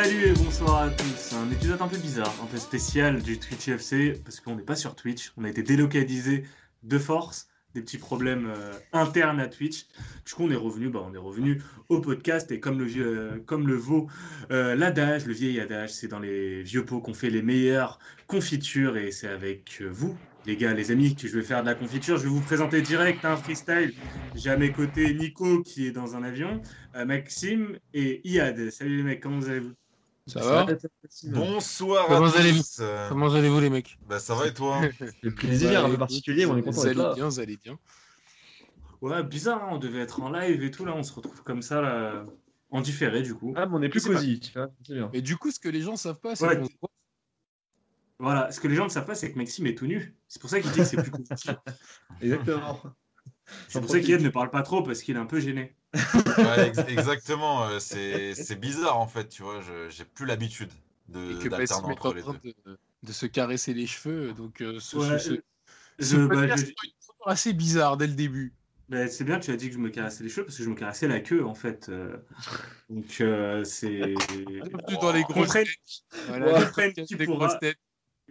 Salut et bonsoir à tous. Un épisode un peu bizarre, un peu spécial du Twitch FC parce qu'on n'est pas sur Twitch. On a été délocalisé de force, des petits problèmes euh, internes à Twitch. Du coup, on est revenu, bah, on est revenu au podcast et comme le euh, comme le vaut euh, l'adage, le vieil adage, c'est dans les vieux pots qu'on fait les meilleures confitures et c'est avec euh, vous, les gars, les amis, que je vais faire de la confiture. Je vais vous présenter direct un freestyle. J'ai à mes côtés Nico qui est dans un avion, Maxime et Iad. Salut les mecs, comment vous allez-vous? Ça va Bonsoir Comment à allez-vous tous. Comment allez-vous les mecs Bah ça va et toi Le plaisir un peu particulier, on est content Vous d'être allez là. bien, vous allez bien. Ouais, bizarre, hein, on devait être en live et tout, là, on se retrouve comme ça, là, en différé, du coup. Ah, mais on est plus cosy, tu vois, c'est bien. Et du coup, ce que les gens savent pas, c'est Ouais. qu'on se voit. Voilà, ce que les gens ne savent pas, c'est que Maxime est tout nu. C'est pour ça qu'il dit que c'est plus compliqué. Exactement. C'est pour ça qu'Iad ne parle pas trop, parce qu'il est un peu gêné. Ouais, ex- Exactement, euh, c'est c'est bizarre en fait, tu vois, je- j'ai plus l'habitude de que d'alterner Bassim est entre en les train deux. de, de se caresser les cheveux. Donc, euh, ce, Ouais, ce- ce- je- ce bah, podcast je- est une première assez bizarre dès le début. bah, c'est bien, tu as dit que je me caressais les cheveux, parce que je me caressais la queue, en fait. euh. Donc, euh, c'est... Dans les grosses têtes. Voilà, Ouais. grosses têtes.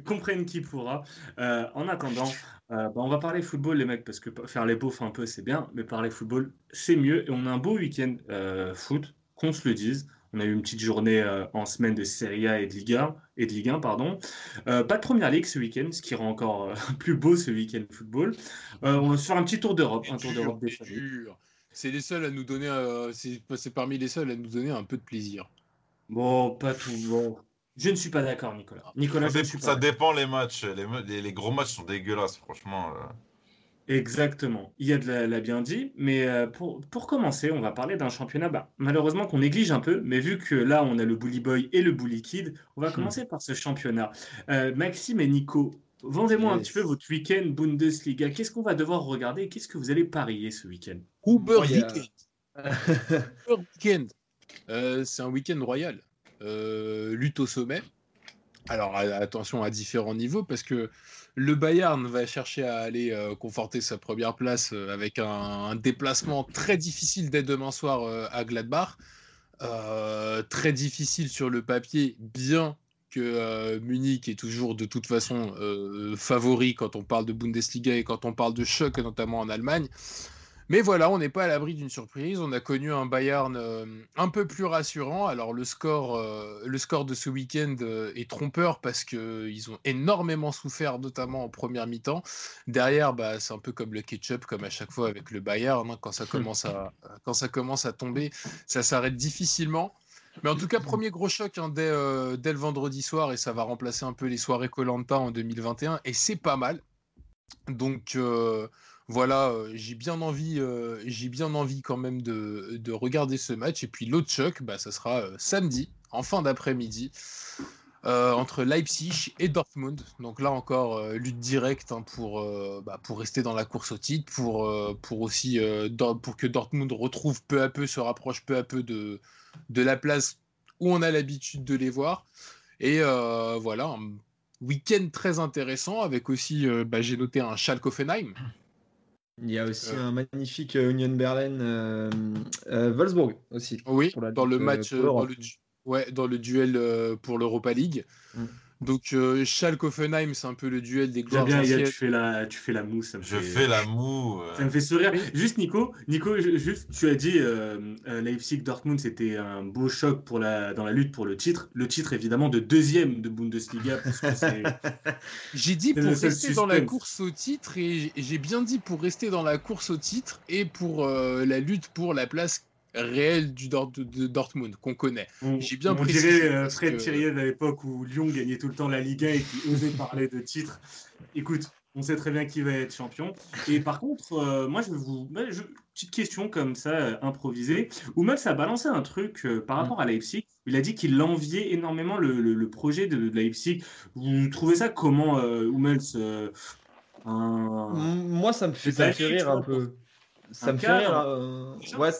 Comprenne qui pourra. Euh, en attendant, euh, bah, on va parler football, les mecs, parce que faire les beaufs un peu, c'est bien, mais parler football, c'est mieux. Et on a un beau week-end euh, foot, qu'on se le dise. On a eu une petite journée en semaine de Serie A et de Ligue 1, et de Ligue 1 pardon. Pas de première ligue ce week-end, ce qui rend encore plus beau ce week-end football. On va se faire un petit tour d'Europe, un tour d'Europe des c'est les seuls à nous donner, c'est parmi les seuls à nous donner un peu de plaisir. Bon, pas tout. Bon. Je ne suis pas d'accord, Nicolas. Nicolas, Ça, je ne dé- suis pas ça d'accord. dépend les matchs, les, me- les- les gros matchs sont dégueulasses, franchement. euh. Exactement, il y a de la- l'a bien dit, mais euh, pour, pour commencer, on va parler d'un championnat, bah, malheureusement qu'on néglige un peu, mais vu que là on a le Bully Boy et le Bully Kid, on va Hmm. commencer par ce championnat. Euh, Maxime et Nico, vendez-moi un petit peu votre week-end Bundesliga. Qu'est-ce qu'on va devoir regarder? Qu'est-ce que vous allez parier ce week-end? Uber Weekend. Uber Weekend. Euh, c'est un week-end royal. Euh, lutte au sommet. Alors attention à différents niveaux parce que le Bayern va chercher à aller euh, conforter sa première place euh, avec un, déplacement très difficile dès demain soir à Gladbach. Très difficile sur le papier, bien que Munich est toujours de toute façon favori quand on parle de Bundesliga et quand on parle de choc, notamment en Allemagne. Mais voilà, on n'est pas à l'abri d'une surprise. On a connu un Bayern euh, un peu plus rassurant. Alors le score, euh, le score de ce week-end euh, est trompeur parce qu'ils ont énormément souffert, notamment en première mi-temps. Derrière, bah, c'est un peu comme le ketchup, comme à chaque fois avec le Bayern. hein. quand, ça commence à, quand ça commence à tomber, ça s'arrête difficilement. Mais en tout cas, premier gros choc hein, dès, euh, dès le vendredi soir et ça va remplacer un peu les soirées Colanta en 2021 et c'est pas mal. Donc euh, voilà, euh, j'ai bien envie, euh, j'ai bien envie quand même de, de regarder ce match. Et puis l'autre choc, bah, ça sera euh, samedi, en fin d'après-midi, entre Leipzig et Dortmund. Donc là encore, lutte directe hein, pour, bah, pour rester dans la course au titre, pour, aussi pour que Dortmund retrouve peu à peu, se rapproche peu à peu de, la place où on a l'habitude de les voir. Et voilà, un week-end très intéressant avec aussi, bah, j'ai noté un Schalke-Offenheim. Il y a aussi Euh. un magnifique euh, Union Berlin euh, euh, Wolfsburg aussi. Oui, dans le match, dans le, du- ouais, dans le duel pour l'Europa League. Mm. Donc euh, Schalke-Offenheim, c'est un peu le duel des gloires bien, anciennes. tu fais la, tu fais la mousse. ça me Je fait- fais la moue. euh. Ça me fait sourire. Juste Nico, Nico, ju- juste tu as dit euh, euh, Leipzig Dortmund c'était un beau choc pour la dans la lutte pour le titre. Le titre évidemment de deuxième de Bundesliga parce que c'est J'ai dit pour rester dans la course au titre et j'ai bien dit pour rester dans la course au titre et pour euh, la lutte pour la place réelle du Dort- de, Dortmund qu'on connaît. on, J'ai bien on précisé dirait euh, Fred que- Thiriet à l'époque où Lyon gagnait tout le temps la Liga et qui osait parler de titre. Écoute, on sait très bien qui va être champion. Et par contre, euh, moi je vais vous je- petite question comme ça euh, improvisée. Oumels a balancé un truc euh, par rapport à Leipzig. Il a dit qu'il enviait énormément le, le- le projet de, de Leipzig. Vous trouvez ça comment, euh, Hummels euh, un- Moi, ça me fait, ça fait rire un peu. Ça me fait rire. ouais,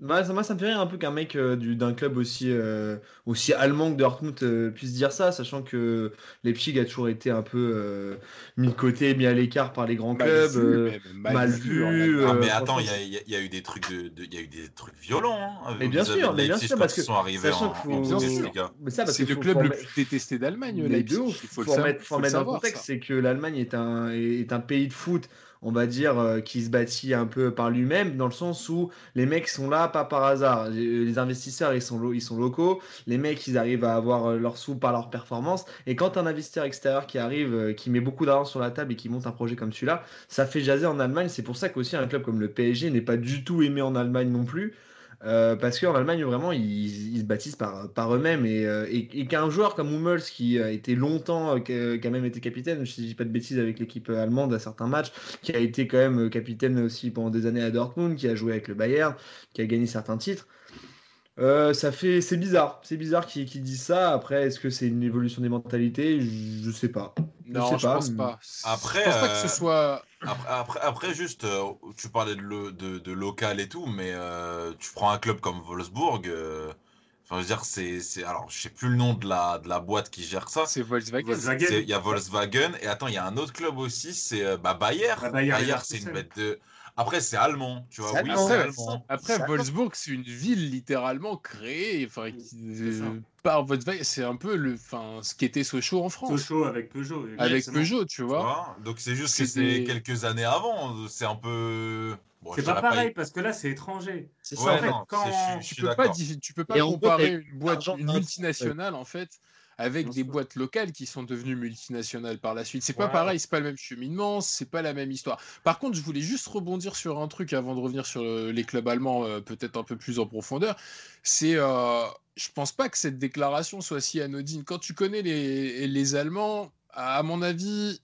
Moi, ça, moi, ça me fait rire un peu qu'un mec euh, du- d'un club aussi, euh, aussi allemand que Dortmund euh, puisse dire ça, sachant que Leipzig a toujours été un peu euh, mis de côté, mis à l'écart par les grands Mal clubs. vu, euh, mal vu, en euh, Allemagne. Ah, mais attends, il y a, il y a- il y a eu des trucs de, de- il y a eu des trucs violents. Hein, Mais bien vis-à-vis sûr, mais bien sûr, parce que- sont arrivés sachant en, qu'il en faut- Bundesliga. mais ça, parce C'est le faut- club faut le remettre- plus détesté d'Allemagne, Mais Leipzig. ouf. Il faut, faut le, savoir- remettre, faut faut le remettre dans le savoir, contexte, ça. c'est que l'Allemagne est un, est un pays de foot, on va dire, euh, qui se bâtit un peu par lui-même, dans le sens où les mecs sont là pas par hasard. Les les investisseurs, ils sont, ils sont locaux, les mecs, ils arrivent à avoir euh, leurs sous par leur performance. Et quand un investisseur extérieur qui arrive, euh, qui met beaucoup d'argent sur la table et qui monte un projet comme celui-là, ça fait jaser en Allemagne. C'est pour ça qu'aussi un club comme le PSG n'est pas du tout aimé en Allemagne non plus. Euh, parce qu'en Allemagne, vraiment, ils, ils se bâtissent par, eux-mêmes. Et, euh, et- qu'un joueur comme Hummels, qui a été longtemps, euh, qui même été capitaine, je ne dis pas de bêtises, avec l'équipe allemande à certains matchs, qui a été quand même euh, capitaine aussi pendant des années à Dortmund, qui a joué avec le Bayern, qui a gagné certains titres. Euh, ça fait, c'est bizarre, c'est bizarre qu'ils qu'ils disent ça. Après, est-ce que c'est une évolution des mentalités? Je je sais pas. Non, sais je pas, pense mais- pas. Après, je pense pas que euh, ce soit. Après, après, après, juste, euh, tu parlais de, lo- de, de local et tout, mais euh, tu prends un club comme Wolfsburg. euh, Enfin, je veux dire, c'est, c'est, alors, je sais plus le nom de la, de la boîte qui gère ça. C'est Volkswagen. Il y a Volkswagen et attends, il y a un autre club aussi, c'est euh, bah, Bayer. Bah, Bayer Bayer, c'est une bête de. Après, c'est allemand, tu vois. Oui, allemand, allemand. Après, Wolfsburg, c'est une ville littéralement créée enfin, euh, par Volkswagen. C'est un peu le, enfin, ce qui était Sochaux en France. Sochaux avec Peugeot. Avec exactement. Peugeot, tu Tu vois. Donc, c'est juste que C'était- c'est quelques années avant. C'est un peu. Bon, C'est pas pareil parce que là, c'est étranger. C'est Ouais, en fait, non, quand- c'est- je, je Tu peux pas, tu peux pas comparer une boîte, une multinationale en fait, avec des boîtes locales qui sont devenues multinationales par la suite. C'est pas pareil, c'est pas le même cheminement, c'est pas la même histoire. Par contre, je voulais juste rebondir sur un truc avant de revenir sur euh, les clubs allemands, euh, peut-être un peu plus en profondeur. C'est, euh, je pense pas que cette déclaration soit si anodine. Quand tu connais les, les Allemands, à mon avis.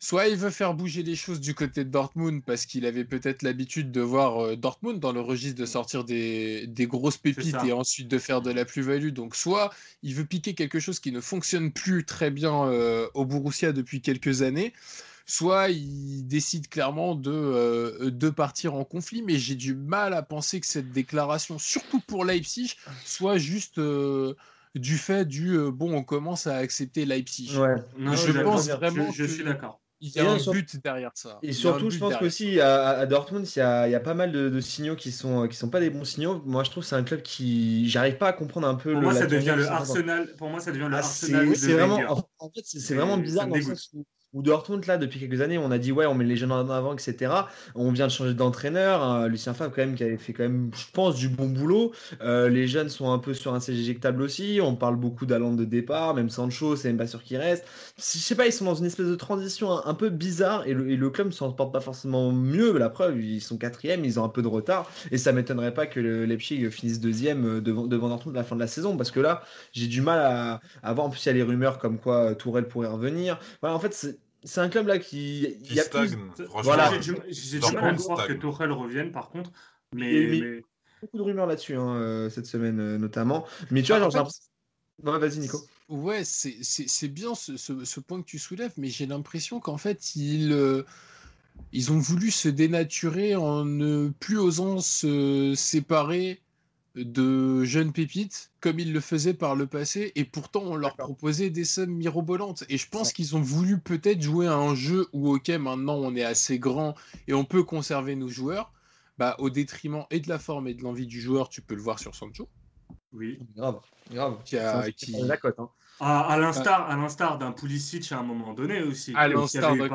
Soit il veut faire bouger les choses du côté de Dortmund parce qu'il avait peut-être l'habitude de voir euh, Dortmund dans le registre de sortir des, des grosses pépites et ensuite de faire de la plus-value. Donc soit il veut piquer quelque chose qui ne fonctionne plus très bien euh, au Borussia depuis quelques années, soit il décide clairement de, euh, de partir en conflit. Mais j'ai du mal à penser que cette déclaration, surtout pour Leipzig, soit juste euh, du fait du euh, bon, on commence à accepter Leipzig. Ouais. Non, Je pense Je- vraiment Je, que- suis d'accord. Il y a Et un sur- but derrière ça. Et surtout, je pense qu'aussi à, à Dortmund, il y a, il y a pas mal de, de signaux qui sont, qui sont pas des bons signaux. Moi, je trouve que c'est un club qui. J'arrive pas à comprendre un peu Pour le. moi, ça devient le. Arsenal. Pour moi, ça devient le Ah, Arsenal c'est de vraiment, en, en fait, c'est vraiment bizarre dans le dégoûte. sens où, où Dortmund, là, depuis quelques années, on a dit, ouais, on met les jeunes en avant, etc. On vient de changer d'entraîneur. hein, Lucien Favre, quand même, qui avait fait, quand même, je pense, du bon boulot. Euh, les jeunes sont un peu sur un éjectable aussi. On parle beaucoup d'Alande de départ. Même Sancho, c'est même pas sûr qu'il reste. Je sais pas, ils sont dans une espèce de transition un, peu bizarre et le, club ne s'en porte pas forcément mieux. La preuve, ils sont quatrième, ils ont un peu de retard. Et ça m'étonnerait pas que le Leipzig finisse deuxième euh, devant, devant Dortmund à la fin de la saison parce que là, j'ai du mal à, à voir. En plus, il y a les rumeurs comme quoi euh, Tourelle pourrait revenir. Voilà, en fait, c'est c'est un club là qui. Qui y a plus- stagne. Voilà. J'ai du, mal à croire que. Tourelle revienne, par contre. Mais, Et- mais- mais- beaucoup de rumeurs là-dessus hein, euh, cette semaine euh, notamment. Mais tu vois, Ah, genre, fait, vas-y, Nico. Ouais, c'est bien ce, ce- ce point que tu soulèves, mais j'ai l'impression qu'en fait, ils, euh, ils ont voulu se dénaturer en ne plus osant se séparer de jeunes pépites comme ils le faisaient par le passé, et pourtant on leur proposait des sommes mirobolantes. Et je pense Ouais. qu'ils ont voulu peut-être jouer à un jeu où, ok, maintenant on est assez grand et on peut conserver nos joueurs, bah, au détriment et de la forme et de l'envie du joueur, tu peux le voir sur Sancho, oui. Grave, grave. qui a- qui- la cote. Hein. À, à l'instar, à l'instar d'un Pulisic à un moment donné aussi. À l'instar d'un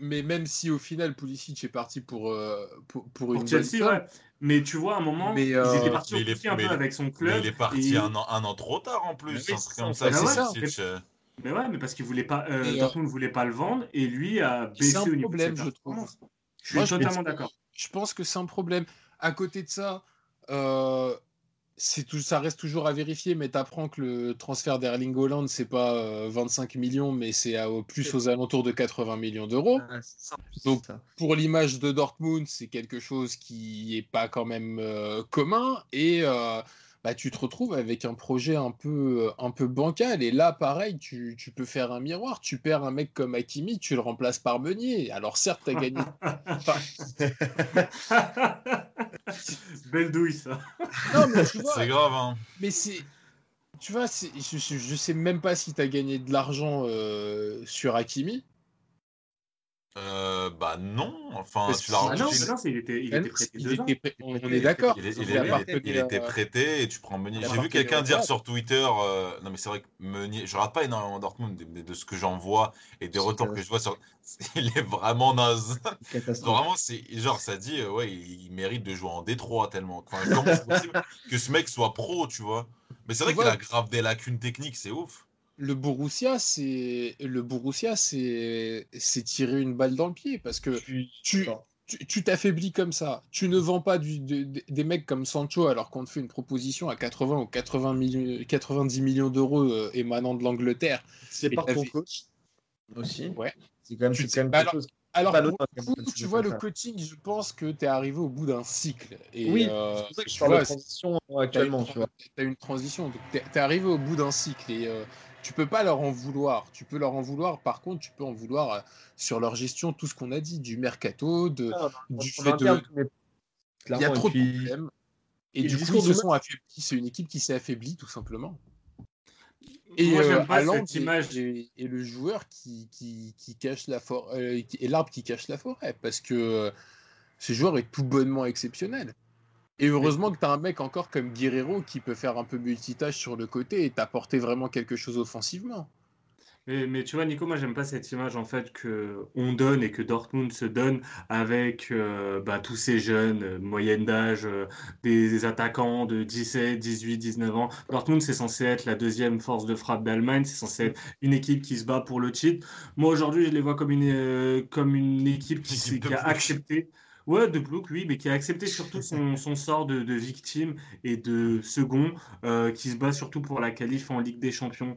Mais même si au final Pulisic est parti pour, euh, pour, pour Pour une Chelsea, ouais. Mais tu vois, à un moment, Mais, ils euh, étaient partis mais il est- un mais peu il avec son Mais club. il est parti et- un, an, un an trop tard en plus, Mais oui, c'est comme ça. c'est. Pulisic, euh, Mais ouais, mais parce qu'il voulait pas, euh, euh, Dortmund ne voulait pas le vendre et lui a baissé un au niveau problème, de ses je trouve. performances. Je suis Moi, totalement pense- d'accord. je pense que c'est un problème. À côté de ça, euh, tout, ça reste toujours à vérifier, mais tu apprends que le transfert d'Erling Haaland, c'est pas euh, 25 millions, mais c'est plus aux alentours de 80 millions d'euros. Ah, Donc, pour l'image de Dortmund, c'est quelque chose qui est pas quand même euh, commun et euh, bah, tu te retrouves avec un projet un peu, un peu bancal. Et là, pareil, tu, tu peux faire un miroir. Tu perds un mec comme Hakimi, tu le remplaces par Meunier. Alors certes, tu as gagné. Enfin, Belle douille, ça. Non, mais tu vois, C'est grave, hein. mais c'est. Tu vois, c'est- je, je, je sais même pas si tu as gagné de l'argent euh, sur Hakimi. Euh, bah non, enfin, tu l'as Ah non, non, c'est- il était, il était prêté Il était prêt- on, est d'accord. Il, était prêté et tu prends Meunier. J'ai vu quelqu'un dire sur Twitter, euh, non mais c'est vrai que Meunier, je rate pas énormément Dortmund, mais de ce que j'en vois et des retours que je vois sur, il est vraiment naze. Catastrophe. Vraiment, c'est genre ça dit, euh, ouais, il, il mérite de jouer en Détroit tellement. Enfin, comment c'est possible que ce mec soit pro, tu vois? Mais c'est vrai qu'il a grave des lacunes techniques, c'est ouf. Le Borussia, c'est le Borussia, c'est c'est tirer une balle dans le pied parce que tu tu tu t'affaiblis comme ça. Tu ne vends pas du- de- de- des mecs comme Sancho alors qu'on te fait une proposition à 80 ou 80 millions, 90 millions d'euros euh, émanant de l'Angleterre. C'est par ton coach aussi. Ouais. C'est quand même, Tu quand même quelque chose. Alors coup, tu vois le coaching, je pense que tu es arrivé au bout d'un cycle. Et, Oui, euh, c'est pour ça que je tu parle de transition actuellement. Tu vois. t'as une transition. Donc, t'es, t'es arrivé au bout d'un cycle et euh, tu peux pas leur en vouloir. Tu peux leur en vouloir. Par contre, tu peux en vouloir euh, sur leur gestion, tout ce qu'on a dit, du mercato, de, du En fait interne, de. Il y a trop et puis- de problèmes. Et, et du coup, discours ils se sont affaiblis. C'est une équipe qui s'est affaiblie, tout simplement. Et Moi, euh, j'aime pas cette est le joueur qui, qui, qui cache la forêt, et l'arbre qui cache la forêt, parce que euh, ce joueur est tout bonnement exceptionnel. Et heureusement que tu as un mec encore comme Guerrero qui peut faire un peu multitâche sur le côté et t'apporter vraiment quelque chose offensivement. Mais, mais tu vois, Nico, moi, j'aime pas cette image en fait que on donne et que Dortmund se donne avec euh, bah, tous ces jeunes, euh, moyenne d'âge, euh, des, des attaquants de 17, 18, 19 ans. Dortmund, c'est censé être la deuxième force de frappe d'Allemagne, c'est censé être une équipe qui se bat pour le titre. Moi, aujourd'hui, je les vois comme une, euh, comme une équipe qui, a accepté. Ouais, de Plouk, oui, mais qui a accepté surtout son, son sort de, de victime et de second, euh, qui se bat surtout pour la qualif en Ligue des Champions.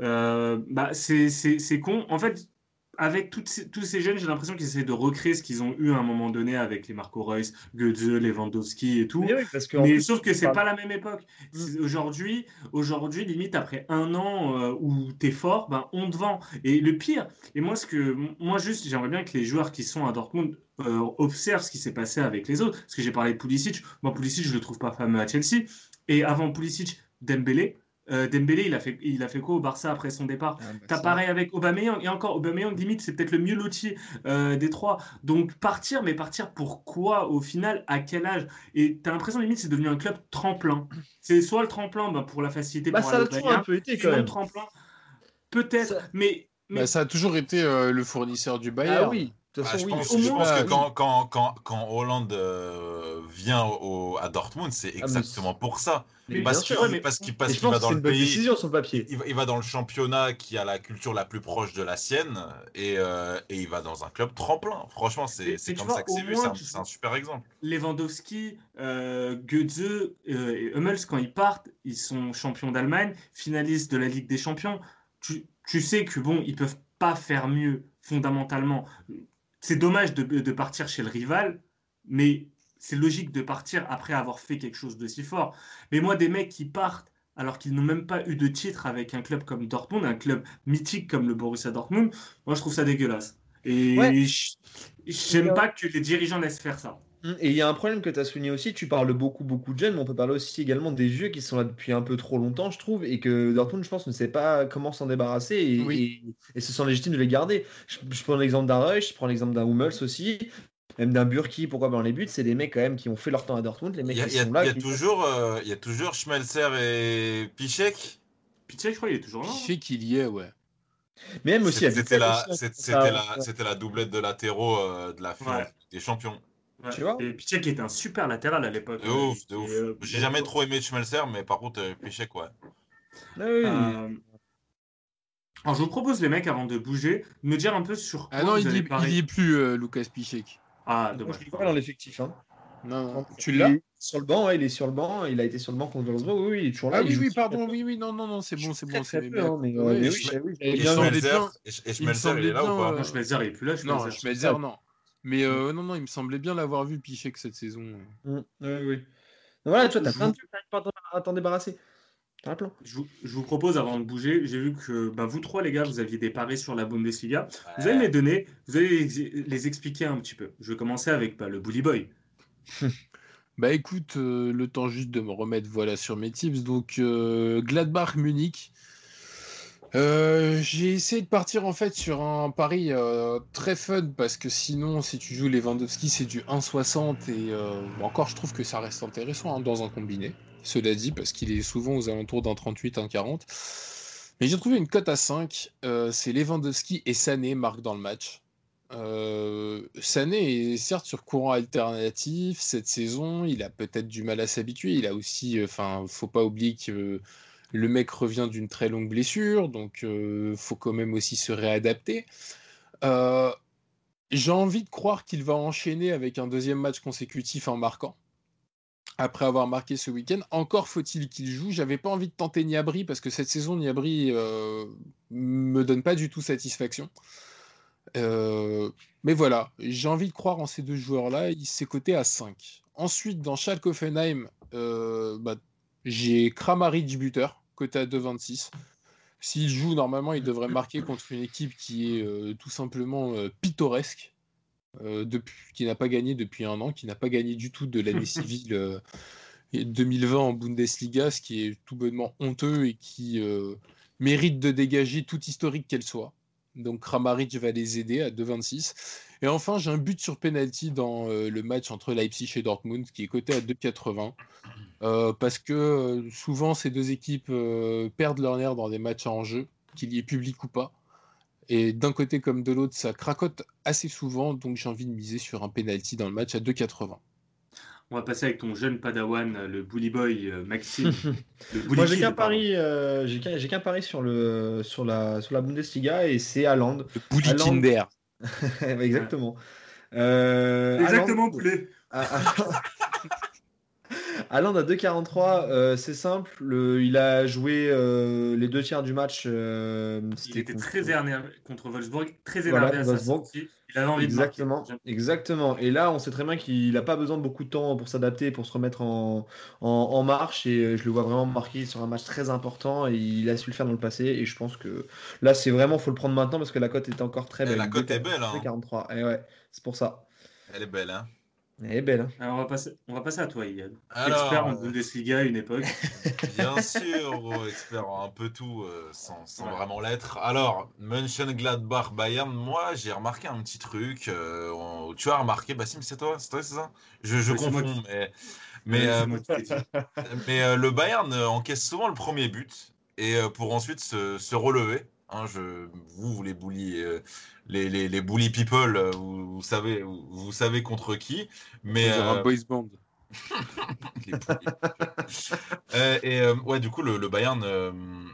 Euh, bah, c'est con. En fait, avec toutes ces- tous ces jeunes, j'ai l'impression qu'ils essaient de recréer ce qu'ils ont eu à un moment donné avec les Marco Reus, Goetze, Lewandowski et tout. Mais oui, parce que en Mais plus, sauf que c'est parle- pas la même époque. Mm. Aujourd'hui, aujourd'hui, limite après un an euh, où t'es fort, ben on te vend. Et le pire, et moi ce que, moi juste, j'aimerais bien que les joueurs qui sont à Dortmund euh, observent ce qui s'est passé avec les autres. Parce que j'ai parlé de Pulisic. Moi, Pulisic, je le trouve pas fameux à Chelsea. Et avant Pulisic, Dembélé. Euh, Dembélé, il a fait, il a fait quoi au Barça après son départ? Ah, bah, T'as pareil avec Aubameyang et encore Aubameyang limite c'est peut-être le mieux loti euh, des trois donc partir mais partir pourquoi au final à quel âge? Et t'as l'impression limite c'est devenu un club tremplin c'est soit le tremplin bah, pour la facilité Bah, pour ça aller a toujours un peu été quand sinon, même. tremplin peut-être Ça- mais, mais Bah, ça a toujours été euh, le fournisseur du Bayern. Ah oui, de toute Ah, façon, je oui. pense, au je moins, pense euh, que oui. quand, quand, quand, quand Hollande euh, vient au, à Dortmund, c'est mais exactement pour ça. Mais Parce qu'il ouais, mais- qu'il pense va que dans c'est le une bonne pays, décision sur le papier. il va, il va dans le championnat qui a la culture la plus proche de la sienne et, euh, et il va dans un club tremplin. Franchement, c'est comme vois, ça que au c'est vu. moins, C'est un, super exemple. Lewandowski, euh, Goetze euh, et Hummels, quand ils partent, ils sont champions d'Allemagne, finalistes de la Ligue des Champions. Tu, tu sais que bon, ils peuvent pas faire mieux fondamentalement. C'est dommage de, de partir chez le rival, mais c'est logique de partir après avoir fait quelque chose de si fort. Mais moi, des mecs qui partent alors qu'ils n'ont même pas eu de titre avec un club comme Dortmund, un club mythique comme le Borussia Dortmund, moi je trouve ça dégueulasse. Et Ouais. j'aime Ouais. pas que les dirigeants laissent faire ça. Hum, Et il y a un problème que tu as souligné aussi, tu parles beaucoup, beaucoup de jeunes, mais on peut parler aussi également des vieux qui sont là depuis un peu trop longtemps, je trouve, et que Dortmund, je pense, ne sait pas comment s'en débarrasser, et, Oui. et, et se sent légitime de les garder. Je, je prends l'exemple d'un Rush, je prends l'exemple d'un Hummels aussi, même d'un Burki, pourquoi pas dans les buts, c'est des mecs quand même qui ont fait leur temps à Dortmund, les Il mecs y a, qui il y a- sont là. il y a qui- toujours, euh, il y a toujours Schmelzer et Pichek. Pichek, je crois, il est toujours là. Hein. fait qu'il y est, ouais. Mais même aussi, il y a C'était la, la, la doublette de latéraux euh, de la finale Ouais. des champions. Ouais. Tu vois Et Pichek était un super latéral à l'époque. De ouf, de ouf. euh, J'ai jamais trop aimé Schmelzer, mais par contre, euh, Pichek, ouais. Ah oui, Euh, Alors, je vous propose, les mecs, avant de bouger, de me dire un peu sur quoi Ah non, vous il allez y, parler. il y est plus, euh, Lucas Pichek. Ah, dommage. je l'ai pas dans l'effectif. Hein. Non, non. Tu l'as est Sur le banc, ouais, il est sur le banc, il a été sur le banc contre Wolfsburg, oui, oui, il est toujours là. Ah oui, oui, pardon, oui, oui, non, non, non, c'est bon, c'est bon, c'est hein, mais, Ouais, mais et oui, oui, et j'avais Et bien semblait vu. Schmelzer, bien- et, et il me Schmelzer, il semblait est là ou bien, euh. Mais euh, non, non, il me semblait bien l'avoir vu Pichek cette saison. Mm, oui, oui. Donc voilà, toi, t'as Je plein vous- de trucs, t'arrives pas à t'en- débarrasser. T'as un plan. Je vous, je vous propose, avant de bouger, j'ai vu que bah, vous trois, les gars, vous aviez des paris sur la Bundesliga. Vous allez les donner, vous allez les, les expliquer un petit peu. Je vais commencer avec bah, le Bully Boy. Bah écoute, euh, le temps juste de me remettre voilà sur mes tips. Donc euh, Gladbach Munich. Euh, j'ai essayé de partir en fait sur un pari euh, très fun parce que sinon si tu joues Lewandowski c'est du 1,60 et euh, encore je trouve que ça reste intéressant hein, dans un combiné. Cela dit parce qu'il est souvent aux alentours d'un 38, 1,40. Mais j'ai trouvé une cote à 5. euh, c'est Lewandowski et Sané marquent dans le match. Sané est certes sur courant alternatif cette saison, il a peut-être du mal à s'habituer. Il a aussi, enfin, faut pas oublier que le mec revient d'une très longue blessure, donc euh, faut quand même aussi se réadapter. Euh, J'ai envie de croire qu'il va enchaîner avec un deuxième match consécutif en marquant. Après avoir marqué ce week-end, encore faut-il qu'il joue. J'avais pas envie de tenter Niabri parce que cette saison, Niabri euh, me donne pas du tout satisfaction. Euh, mais voilà, j'ai envie de croire en ces deux joueurs-là. Il s'est coté à 5. Ensuite, dans Schalke Offenheim, euh, bah, j'ai Kramaric buteur, coté à 2,26. S'il joue, normalement, il devrait marquer contre une équipe qui est euh, tout simplement euh, pittoresque, euh, depuis, qui n'a pas gagné depuis un an, qui n'a pas gagné du tout de l'année civile euh, 2020 en Bundesliga, ce qui est tout bonnement honteux et qui mérite de dégager toute historique qu'elle soit. Donc Kramaric va les aider à 2,26. Et enfin, j'ai un but sur penalty dans euh, le match entre Leipzig et Dortmund qui est coté à 2,80. Euh, parce que euh, souvent, ces deux équipes euh, perdent leur nerf dans des matchs en jeu, qu'il y ait public ou pas. Et d'un côté comme de l'autre, ça cracote assez souvent. Donc j'ai envie de miser sur un penalty dans le match à 2,80. On va passer avec ton jeune padawan, le bully boy Maxime. Le bully Moi, j'ai qu'un pari, euh, j'ai qu'un pari sur, le, sur, la, sur la Bundesliga et c'est Haaland. Le bully Haaland. Kinder. Exactement. Euh, Exactement, poulet. Haaland à 2,43, euh, c'est simple. Le, il a joué euh, les deux tiers du match. euh, Il c'était était contre- très énervé contre Wolfsburg, très Voilà, énervé à sa Wolfsburg. sortie. Il avait envie Exactement, de marquer. exactement. Et là, on sait très bien qu'il n'a pas besoin de beaucoup de temps pour s'adapter, pour se remettre en, en, en marche. Et euh, je le vois vraiment marqué sur un match très important. Et il a su le faire dans le passé. Et je pense que là, c'est vraiment, faut le prendre maintenant parce que la cote est encore très Et belle. la cote est belle, hein. 43. Et ouais, c'est pour ça. Elle est belle, hein. Elle est belle. hein. Alors, on va passer, on va passer à toi, Yann. Alors, Expert en euh, Bundesliga à une époque. Bien sûr, gros expert en un peu tout, euh, sans, sans Ouais. vraiment l'être. Alors, Mönchengladbach Bayern, moi j'ai remarqué un petit truc. euh, on- tu as remarqué, Bassim, c'est toi, c'est toi, c'est ça? Je, je Oui, confonds, qui- mais, mais, euh, euh, le Bayern encaisse souvent le premier but et euh, pour ensuite se, se relever. Hein, je, vous, vous les bully, euh, les, les, les bully people, euh, vous, vous savez, vous, vous savez contre qui. Mais Genre euh, un boys band. et ouais, du coup, le, le Bayern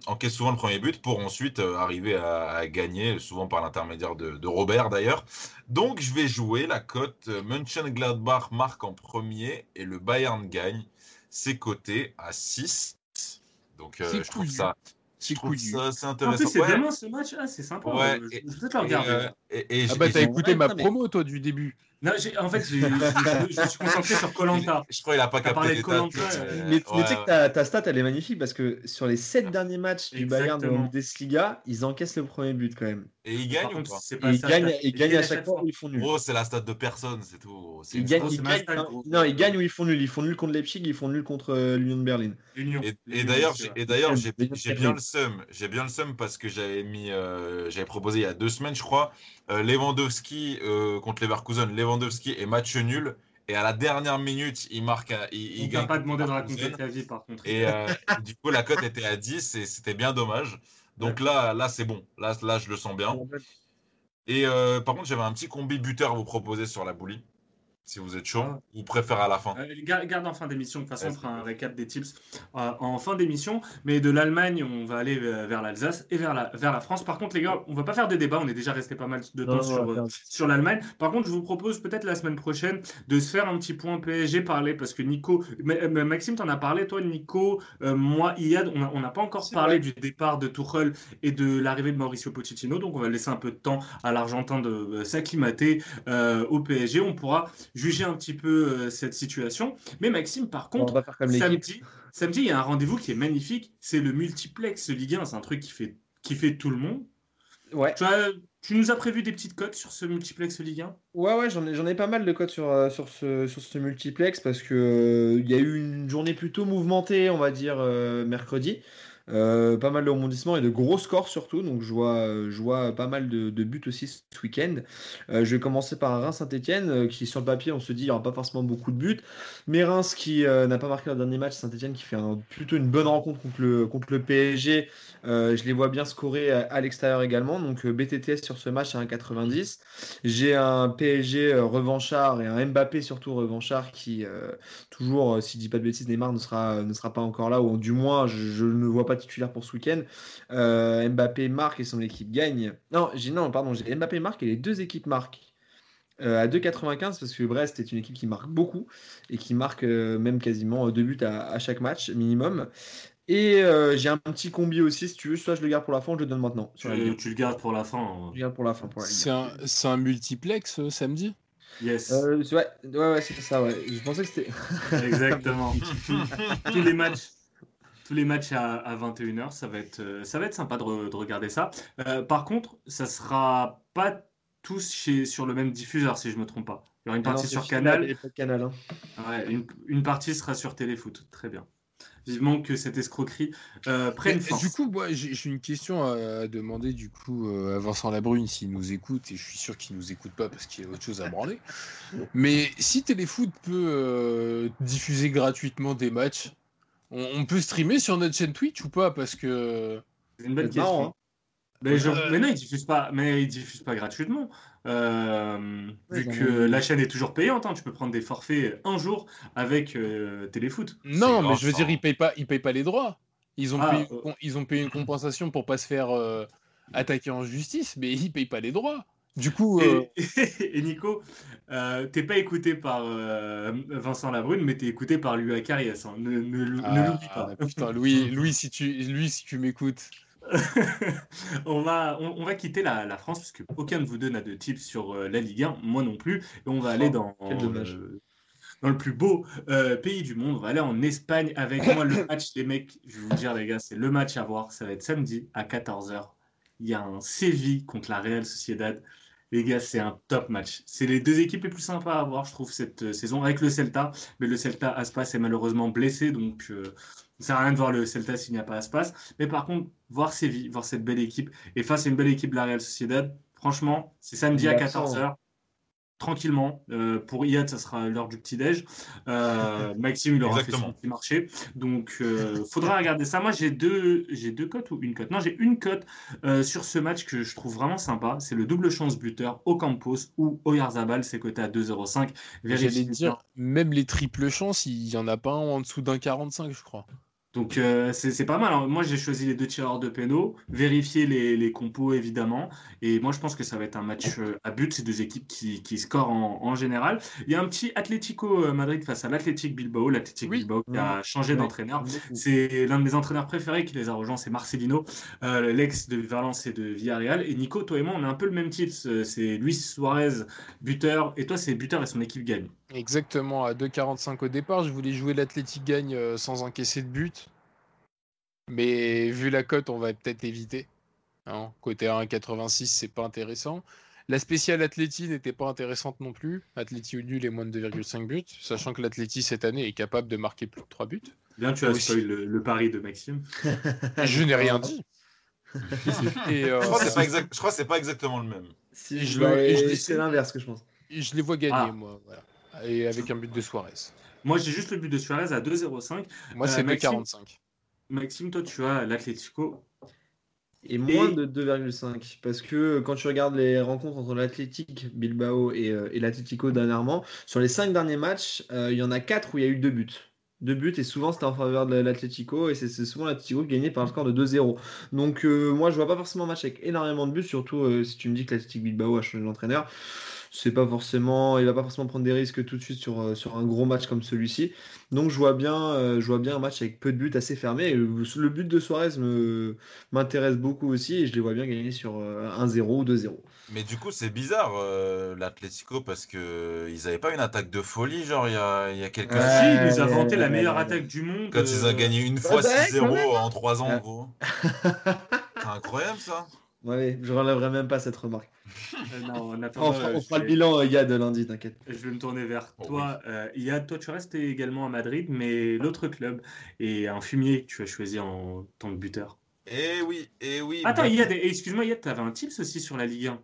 encaisse souvent le premier but pour ensuite arriver à, à gagner, souvent par l'intermédiaire de, de Robert d'ailleurs. Donc, je vais jouer la cote Mönchengladbach marque en premier et le Bayern gagne. C'est coté à 6. Donc, je trouve ça, C'est assez En intéressant. plus, c'est Ouais, vraiment ce match. Ah, c'est sympa. Ouais, je et- je vais peut-être le et, regarder. euh, et- et Ah j'ai- bah et t'as écouté ma promo toi du début. Non, j'ai- en fait, je, suis concentré sur Colanta. je crois qu'il a pas capté parlé de les Koh-Lanta, dates, euh, Mais, mais tu sais que ta, ta stat, elle est magnifique parce que sur les 7 derniers matchs du Bayern de. Bundesliga, ils encaissent le premier but quand même. Et il Par gagne ou contre, pas c'est Et pas ils ça, gagnent, ils gagnent à chaque fois où ils font nul. Gros, c'est la stat de personne, c'est tout. Ils gagnent, ils gagnent- non, ils gagnent ou ils font nul. Ils font nul contre Leipzig, ils font nul contre euh, l'Union de Berlin. Et, et d'ailleurs, j'ai- vrai. et d'ailleurs, j'ai Union j'ai Berlin. bien le seum. J'ai bien le seum parce que j'avais mis, euh, j'avais proposé il y a deux semaines, je crois, euh, Lewandowski contre Leverkusen, Lewandowski et match nul. Et à la dernière minute, il marque, un- il, il On gagne. pas contre demandé de Leverkusen. raconter ta vie, par contre. Et euh, du coup, la cote était à 10 et c'était bien dommage. Donc là, là, c'est bon. Là, là, je le sens bien. Et euh, par contre, j'avais un petit combi buteur à vous proposer sur la boulie. Si vous êtes chaud, ou préférez à la fin? Euh, garde, garde en fin d'émission, de toute façon, on fera un récap des tips euh, en fin d'émission. Mais de l'Allemagne, on va aller vers l'Alsace et vers la, vers la France. Par contre, les gars, on va pas faire des débats, on est déjà resté pas mal de temps Non, sur, ouais, euh, sur l'Allemagne. Par contre, je vous propose peut-être la semaine prochaine de se faire un petit point PSG parler parce que Nico, Ma- Maxime, t'en as parlé, toi, Nico, euh, moi, Iyad, on n'a pas encore parlé vrai. du départ de Tuchel et de l'arrivée de Mauricio Pochettino, donc on va laisser un peu de temps à l'Argentin de euh, s'acclimater euh, au PSG. On pourra juger un petit peu euh, cette situation. Mais Maxime, par On contre, comme samedi, samedi, il y a un rendez-vous qui est magnifique. C'est le multiplex Ligue 1. C'est un truc qui fait, qui fait tout le monde. Ouais. Tu vois, Tu nous as prévu des petites cotes sur ce multiplex Ligue 1 Ouais, ouais, j'en ai, j'en ai pas mal de cotes sur, euh, sur, ce, sur ce multiplex parce que euh, y a eu une journée plutôt mouvementée, on va dire, euh, mercredi. Euh, pas mal de rebondissements et de gros scores surtout. Donc je vois, euh, je vois pas mal de, de buts aussi ce week-end. Euh, je vais commencer par Reims-Saint-Etienne, qui sur le papier, on se dit, il n'y aura pas forcément beaucoup de buts. Mais Reims qui euh, n'a pas marqué le dernier match, Saint-Etienne qui fait plutôt une bonne rencontre contre le, contre le PSG. Euh, je les vois bien scorer à, l'extérieur également. Donc euh, BTTS sur ce match à 1,90. J'ai un PSG euh, revanchard et un Mbappé surtout revanchard qui, euh, toujours, euh, si je dis pas de bêtises, Neymar ne sera, ne sera pas encore là, ou du moins, je, je ne vois pas titulaire pour ce week-end. Euh, Mbappé marque et son équipe gagne. Non, j'ai non, pardon, j'ai Mbappé marque et les deux équipes marquent. euh, à 2,95 parce que Brest est une équipe qui marque beaucoup et qui marque euh, même quasiment deux buts à, à chaque match minimum. Et euh, j'ai un petit combi aussi, si tu veux, soit je le garde pour la fin, ou je le donne maintenant. sur la Ligue tu, le gardes pour la fin. hein. Je le garde pour la fin C'est un, c'est un multiplex euh, samedi? Yes, Euh, ouais, ouais, ouais, c'est ça, ouais. Je pensais que c'était. exactement. tous les matchs. Tous les matchs à, à 21h, ça va être, euh, ça va être sympa de, re- de regarder ça. Euh, par contre, ça sera pas tous chez, sur le même diffuseur, si je me trompe pas. Il y aura une Ah non, partie sur Canal Canal, et pas de Canal. hein. ouais, une, une partie sera sur Téléfoot. Très bien. Vivement que cette escroquerie euh, prenne Mais, fin. Du coup, moi, j'ai une question à demander du coup euh, à Vincent Labrune s'il nous écoute, et je suis sûr qu'il nous écoute pas parce qu'il y a autre chose à branler. Mais si Téléfoot peut euh, diffuser gratuitement des matchs, on, on peut streamer sur notre chaîne Twitch ou pas Parce que C'est une bonne C'est marrant, question. hein. Mais, je- Euh, mais non, ils diffusent pas, mais ils diffusent pas gratuitement. Euh, Ouais, vu que la chaîne est toujours payante, hein, tu peux prendre des forfaits un jour avec euh, Téléfoot. non, mais je veux dire, ils payent pas, ils payent pas les droits. Ils ont, Ah, payé, euh. ils ont payé une compensation pour pas se faire euh, attaquer en justice, mais ils payent pas les droits. Du coup, euh, Et, et Nico, euh, t'es pas écouté par euh, Vincent Labrune, mais t'es écouté par Louis Acarias. hein. Ne, ne, l'ou- ne ah, l'oublie pas. putain, Louis, Louis, si tu, Louis, si tu m'écoutes. on, va, on, on va quitter la, la France parce que aucun de vous deux n'a de tips sur euh, la Ligue 1, moi non plus. Et on va aller dans, quel dommage. dans le plus beau euh, pays du monde. On va aller en Espagne avec moi. Le match, les mecs, je vais vous dire, les gars, c'est le match à voir. Ça va être samedi à 14h. Il y a un Séville contre la Real Sociedad. Les gars, c'est un top match. C'est les deux équipes les plus sympas à voir, je trouve, cette euh, saison, avec le Celta. Mais le Celta Aspas est malheureusement blessé, donc euh, ça sert à rien de voir le Celta s'il n'y a pas Aspas. Mais par contre, voir Séville, voir cette belle équipe, et face à une belle équipe de la Real Sociedad, franchement, c'est samedi à Il est absent. 14h. Tranquillement. Euh, pour Iyad, ça sera l'heure du petit-déj. Euh, Maxime, il aura fait son petit marché. Donc, euh, faudra regarder ça. Moi, j'ai deux, j'ai deux cotes ou une cote? Non, j'ai une cote euh, sur ce match que je trouve vraiment sympa. C'est le double chance buteur Ocampos ou Oyarzabal. C'est coté à 2,05. J'allais dire, même les triples chances, il y en a pas un en dessous d'un 45, je crois. Donc euh, c'est c'est pas mal. hein. Moi j'ai choisi les deux tireurs de pénaux, vérifier les, les compos évidemment. Et moi je pense que ça va être un match euh, à but, ces deux équipes qui, qui scorent en, en général. Il y a un petit Atlético euh, Madrid face à l'Athletic Bilbao. L'Athletic Oui. Bilbao qui a changé Ouais. d'entraîneur. C'est l'un de mes entraîneurs préférés qui les a rejoints, c'est Marcelino, euh, l'ex de Valence et de Villarreal. Et Nico, toi et moi, on a un peu le même titre. C'est c'est Luis Suarez, buteur. Et toi, c'est buteur et son équipe gagne. Exactement, à 2,45 au départ, je voulais jouer l'Athletic gagne euh, sans encaisser de but. Mais vu la cote, on va peut-être éviter. Hein, côté 1,86, c'est pas intéressant. La spéciale Atleti n'était pas intéressante non plus. Atleti au nul et moins de 2,5 buts, sachant que l'Atleti cette année est capable de marquer plus de 3 buts. Bien, tu as Aussi. spoil le, le pari de Maxime. Je n'ai rien dit. Et, euh, Je crois que c'est pas, exact- je crois que c'est pas exactement le même. Si je je c'est l'inverse que je pense. je les vois gagner, Ah. moi. Voilà. Et avec un but de Suarez. Moi, j'ai juste le but de Suarez à 2,05. Moi, Euh, c'est Maxime 2,45. Maxime, toi, tu as l'Atlético. Et moins Et- de 2,5. Parce que quand tu regardes les rencontres entre l'Athletic Bilbao et, euh, et l'Atlético dernièrement, sur les 5 derniers matchs, euh, il y en a 4 où il y a eu 2 buts. Deux buts et souvent c'était en faveur de l'Atlético et c'est souvent l'Atlético qui gagnait par un score de 2-0. Donc euh, moi je vois pas forcément un match avec énormément de buts, surtout euh, si tu me dis que l'Athletic Bilbao a changé d'entraîneur. C'est pas forcément, il va pas forcément prendre des risques tout de suite sur, euh, sur un gros match comme celui-ci. Donc je vois bien, euh, je vois bien un match avec peu de buts assez fermé. Et le, le but de Suarez me m'intéresse beaucoup aussi et je les vois bien gagner sur euh, 1-0 ou 2-0. Mais du coup, c'est bizarre, euh, l'Atlético, parce que ils avaient pas une attaque de folie, genre, il y a, il y a quelques Ouais. années. Si, il nous a vanté la meilleure ouais. attaque du monde. Quand ils ont euh, gagné une fois bah, 6-0 quand même. en 3 ans, Ouais. gros. C'est incroyable, ça. Ouais, je relèverai même pas cette remarque. Euh, On fera, euh, on je fera le bilan, euh, Yad, lundi, t'inquiète. Je vais me tourner vers Oh, toi. Euh, Yad, toi, tu restes également à Madrid, mais l'autre club est un fumier que tu as choisi en tant que buteur. Eh oui, eh oui. Attends, bah- Yad, excuse-moi, Yad, t'avais un tips aussi sur la Ligue 1.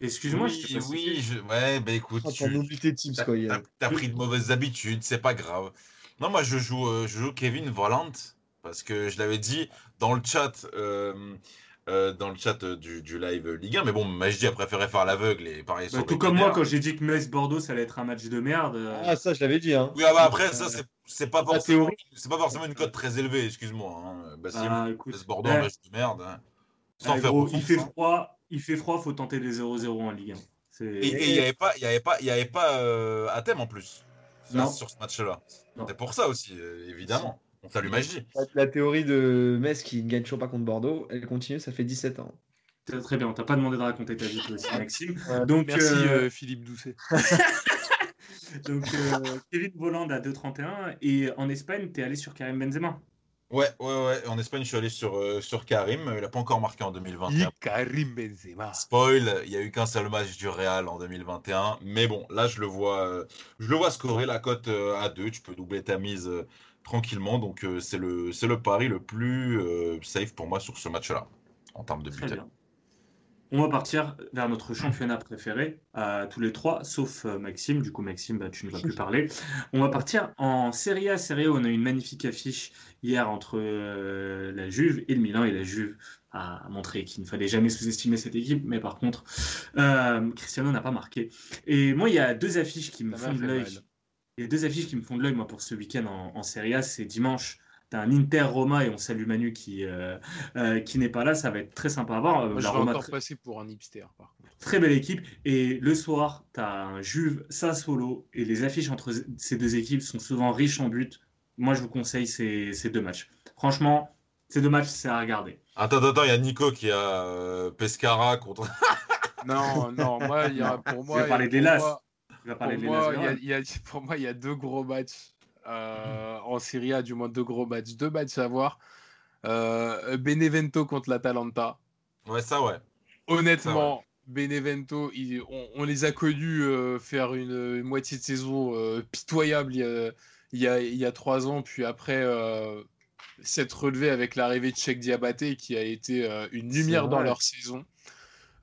Excuse-moi, je t'ai oui, pas cité. oui, je... ouais, bah écoute, Oh, tu- tips, T'as quoi, Yad. t'as- t'as pris de mauvaises habitudes, c'est pas grave. Non, moi je joue, euh, je joue Kevin Volant parce que je l'avais dit dans le chat, euh, euh, dans le chat euh, du, du live Ligue 1. Mais bon, Majdi a préféré faire l'aveugle et pareil Bah, sur tout comme moi, quand j'ai dit que Metz-Bordeaux, ça allait être un match de merde. euh, Ah, ça, je l'avais dit, hein. Oui, ah bah après ça c'est c'est pas forcément, pas forcément une cote très élevée, excuse-moi. Hein. Bah, bah, Metz Bordeaux, un match de merde. hein. Sans eh, faire gros, offense, il fait froid, il fait froid, faut tenter des 0-0 en Ligue 1. C'est- Et il y avait pas, il y avait pas, il y avait pas euh, à thème en plus sur, Non. sur ce match-là. C'est pour ça aussi, évidemment. On salue Majdi. La, la théorie de Metz qui ne gagne toujours pas contre Bordeaux, elle continue, ça fait 17 ans. Très très bien, on t'a pas demandé de raconter ta vie aussi, Maxime. Ouais, Donc, Merci euh, euh, Philippe Doucet. donc euh, Kevin Voland à 2,31 et en Espagne, t'es allé sur Karim Benzema. Ouais, ouais, ouais. En Espagne, je suis allé sur, euh, sur Karim. Il n'a pas encore marqué en 2021. Karim Benzema. Spoil, il n'y a eu qu'un seul match du Real en 2021. Mais bon, là, je le vois, euh, je le vois scorer la cote euh, à 2. Tu peux doubler ta mise euh, tranquillement. Donc, euh, c'est le, c'est le pari le plus euh, safe pour moi sur ce match-là, en termes de bien. On va partir vers notre championnat préféré, à tous les trois, sauf euh, Maxime. Du coup, Maxime, bah, tu ne vas plus parler. On va partir en Serie A. Serie A, on a eu une magnifique affiche hier entre euh, la Juve et le Milan. Et la Juve a montré qu'il ne fallait jamais sous-estimer cette équipe. Mais par contre, euh, Cristiano n'a pas marqué. Et moi, il y a deux affiches qui me Ça font de l'œil. Il y a deux affiches qui me font de l'œil, moi, pour ce week-end en, en Serie A. C'est dimanche. T'as un Inter Roma et on salue Manu qui, euh, euh, qui n'est pas là. Ça va être très sympa à voir. Euh, Moi, je la vais Roma, encore très- passer pour un hipster, par contre. Très belle équipe. Et le soir, tu as un Juve Sassuolo. Et les affiches entre ces deux équipes sont souvent riches en buts. Moi, je vous conseille ces, ces deux matchs. Franchement, ces deux matchs, c'est à regarder. Attends, attends, il y a Nico qui a euh, Pescara contre. Non, non, moi, il y a, pour moi, parler il des y a- Las. moi- Tu vas Pour de moi, il y a- y a- pour moi, il y a deux gros matchs euh, en Serie A, du moins deux gros matchs. Deux matchs à voir. Euh, Benevento contre l'Atalanta. Ouais, ça, ouais. Honnêtement, Benevento, on, on les a connus euh, faire une, une moitié de saison euh, pitoyable il y, a, il, y a, il y a trois ans, puis après euh, s'être relevé avec l'arrivée de Cheikh Diabaté qui a été euh, une lumière dans leur saison.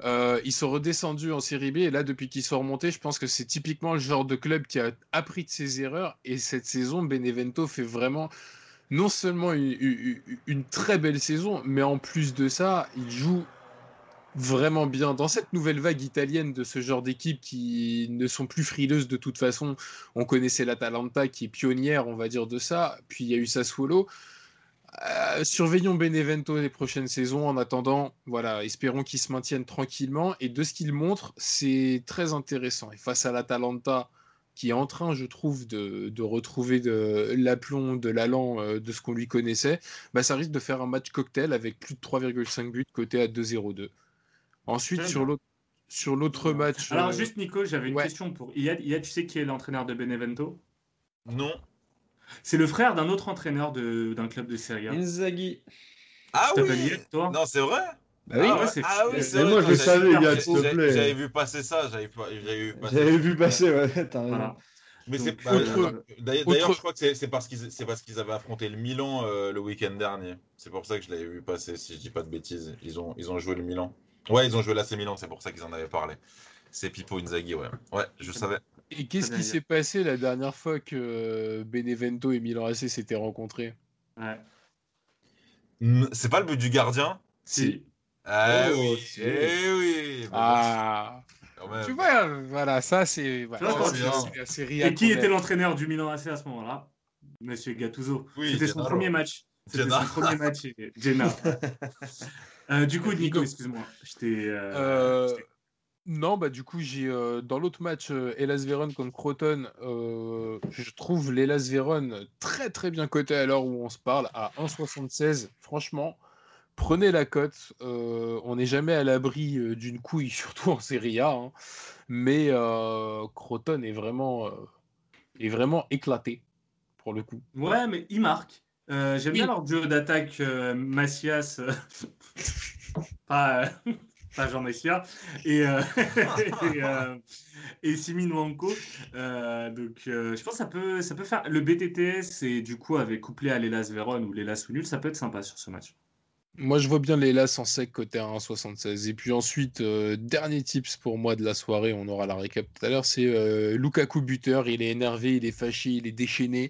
Euh, ils sont redescendus en série B et là, depuis qu'ils sont remontés, je pense que c'est typiquement le genre de club qui a appris de ses erreurs. Et cette saison, Benevento fait vraiment non seulement une, très belle saison, mais en plus de ça, il joue vraiment bien dans cette nouvelle vague italienne de ce genre d'équipes qui ne sont plus frileuses de toute façon. On connaissait l'Atalanta qui est pionnière, on va dire, de ça. Puis il y a eu Sassuolo. Euh, surveillons Benevento les prochaines saisons. En attendant, voilà, espérons qu'ils se maintiennent tranquillement. Et de ce qu'ils montrent, c'est très intéressant. Et face à l'Atalanta, qui est en train, je trouve, de, de retrouver de l'aplomb, de l'allant euh, de ce qu'on lui connaissait, bah, ça risque de faire un match cocktail avec plus de 3,5 buts côté à 2-0-2. Ensuite, sur l'autre sur l'autre match. Alors, euh, juste Nico, j'avais une ouais. question pour Iyad. Iyad, tu sais qui est l'entraîneur de Benevento? Non. C'est le frère d'un autre entraîneur de- d'un club de Serie A. Inzaghi. Ah oui toi Non, c'est vrai Bah oui, ah, ouais, Ah oui, c'est vrai. moi, je le savais, j'avais- s'il te plaît. J'avais vu passer ça, j'avais pas- vu passer j'avais vu passer, ouais, t'as raison. Voilà. Mais c'est bah, autre- D'ailleurs, autre- je crois que c'est- c'est parce qu'ils c'est parce qu'ils avaient affronté le Milan euh, le week-end dernier. C'est pour ça que je l'avais vu passer, si je dis pas de bêtises. Ils ont, ils ont joué le Milan. Ouais, ils ont joué l'AC Milan, c'est pour ça qu'ils en avaient parlé. C'est Pipo Inzaghi, ouais. Ouais, je savais. Et qu'est-ce qui s'est passé la dernière fois que euh, Benevento et Milan AC s'étaient rencontrés? Ouais. C'est pas le but du gardien? Si. Ah Oh, oui, si. eh oui. bah, Ah quand même. Tu vois, voilà, ça c'est. Voilà, Et qui était l'entraîneur du Milan AC à ce moment-là? Monsieur Gattuso. Oui, C'était son premier match. C'était son premier match. Gennaro. Euh, du coup, Nico, excuse-moi. Je t'ai. euh, Euh, je t'ai- Non, bah du coup, j'ai euh, dans l'autre match, euh, Hellas Vérone contre Croton, euh, je trouve l'Hellas Vérone très très bien coté à l'heure où on se parle, à 1,76. Franchement, prenez la cote. euh, on n'est jamais à l'abri euh, d'une couille, surtout en Serie A. hein. Mais euh, Croton est vraiment, euh, est vraiment éclaté, pour le coup. Ouais, mais il marque. Euh, J'aime Oui. bien leur jeu d'attaque euh, Macias. euh, pas, pas Jean Messia, et, euh, et, euh. Euh, donc, euh, je pense que ça peut, ça peut faire. Le BTTS, et du coup, avec couplé à l'Elas Véron ou l'Elas ou nul, ça peut être sympa sur ce match. Moi, je vois bien les Las en sec côté 1,76. Et puis ensuite, dernier tips pour moi de la soirée, on aura la récap tout à l'heure, c'est Lukaku buteur. Il est énervé, il est fâché, il est déchaîné.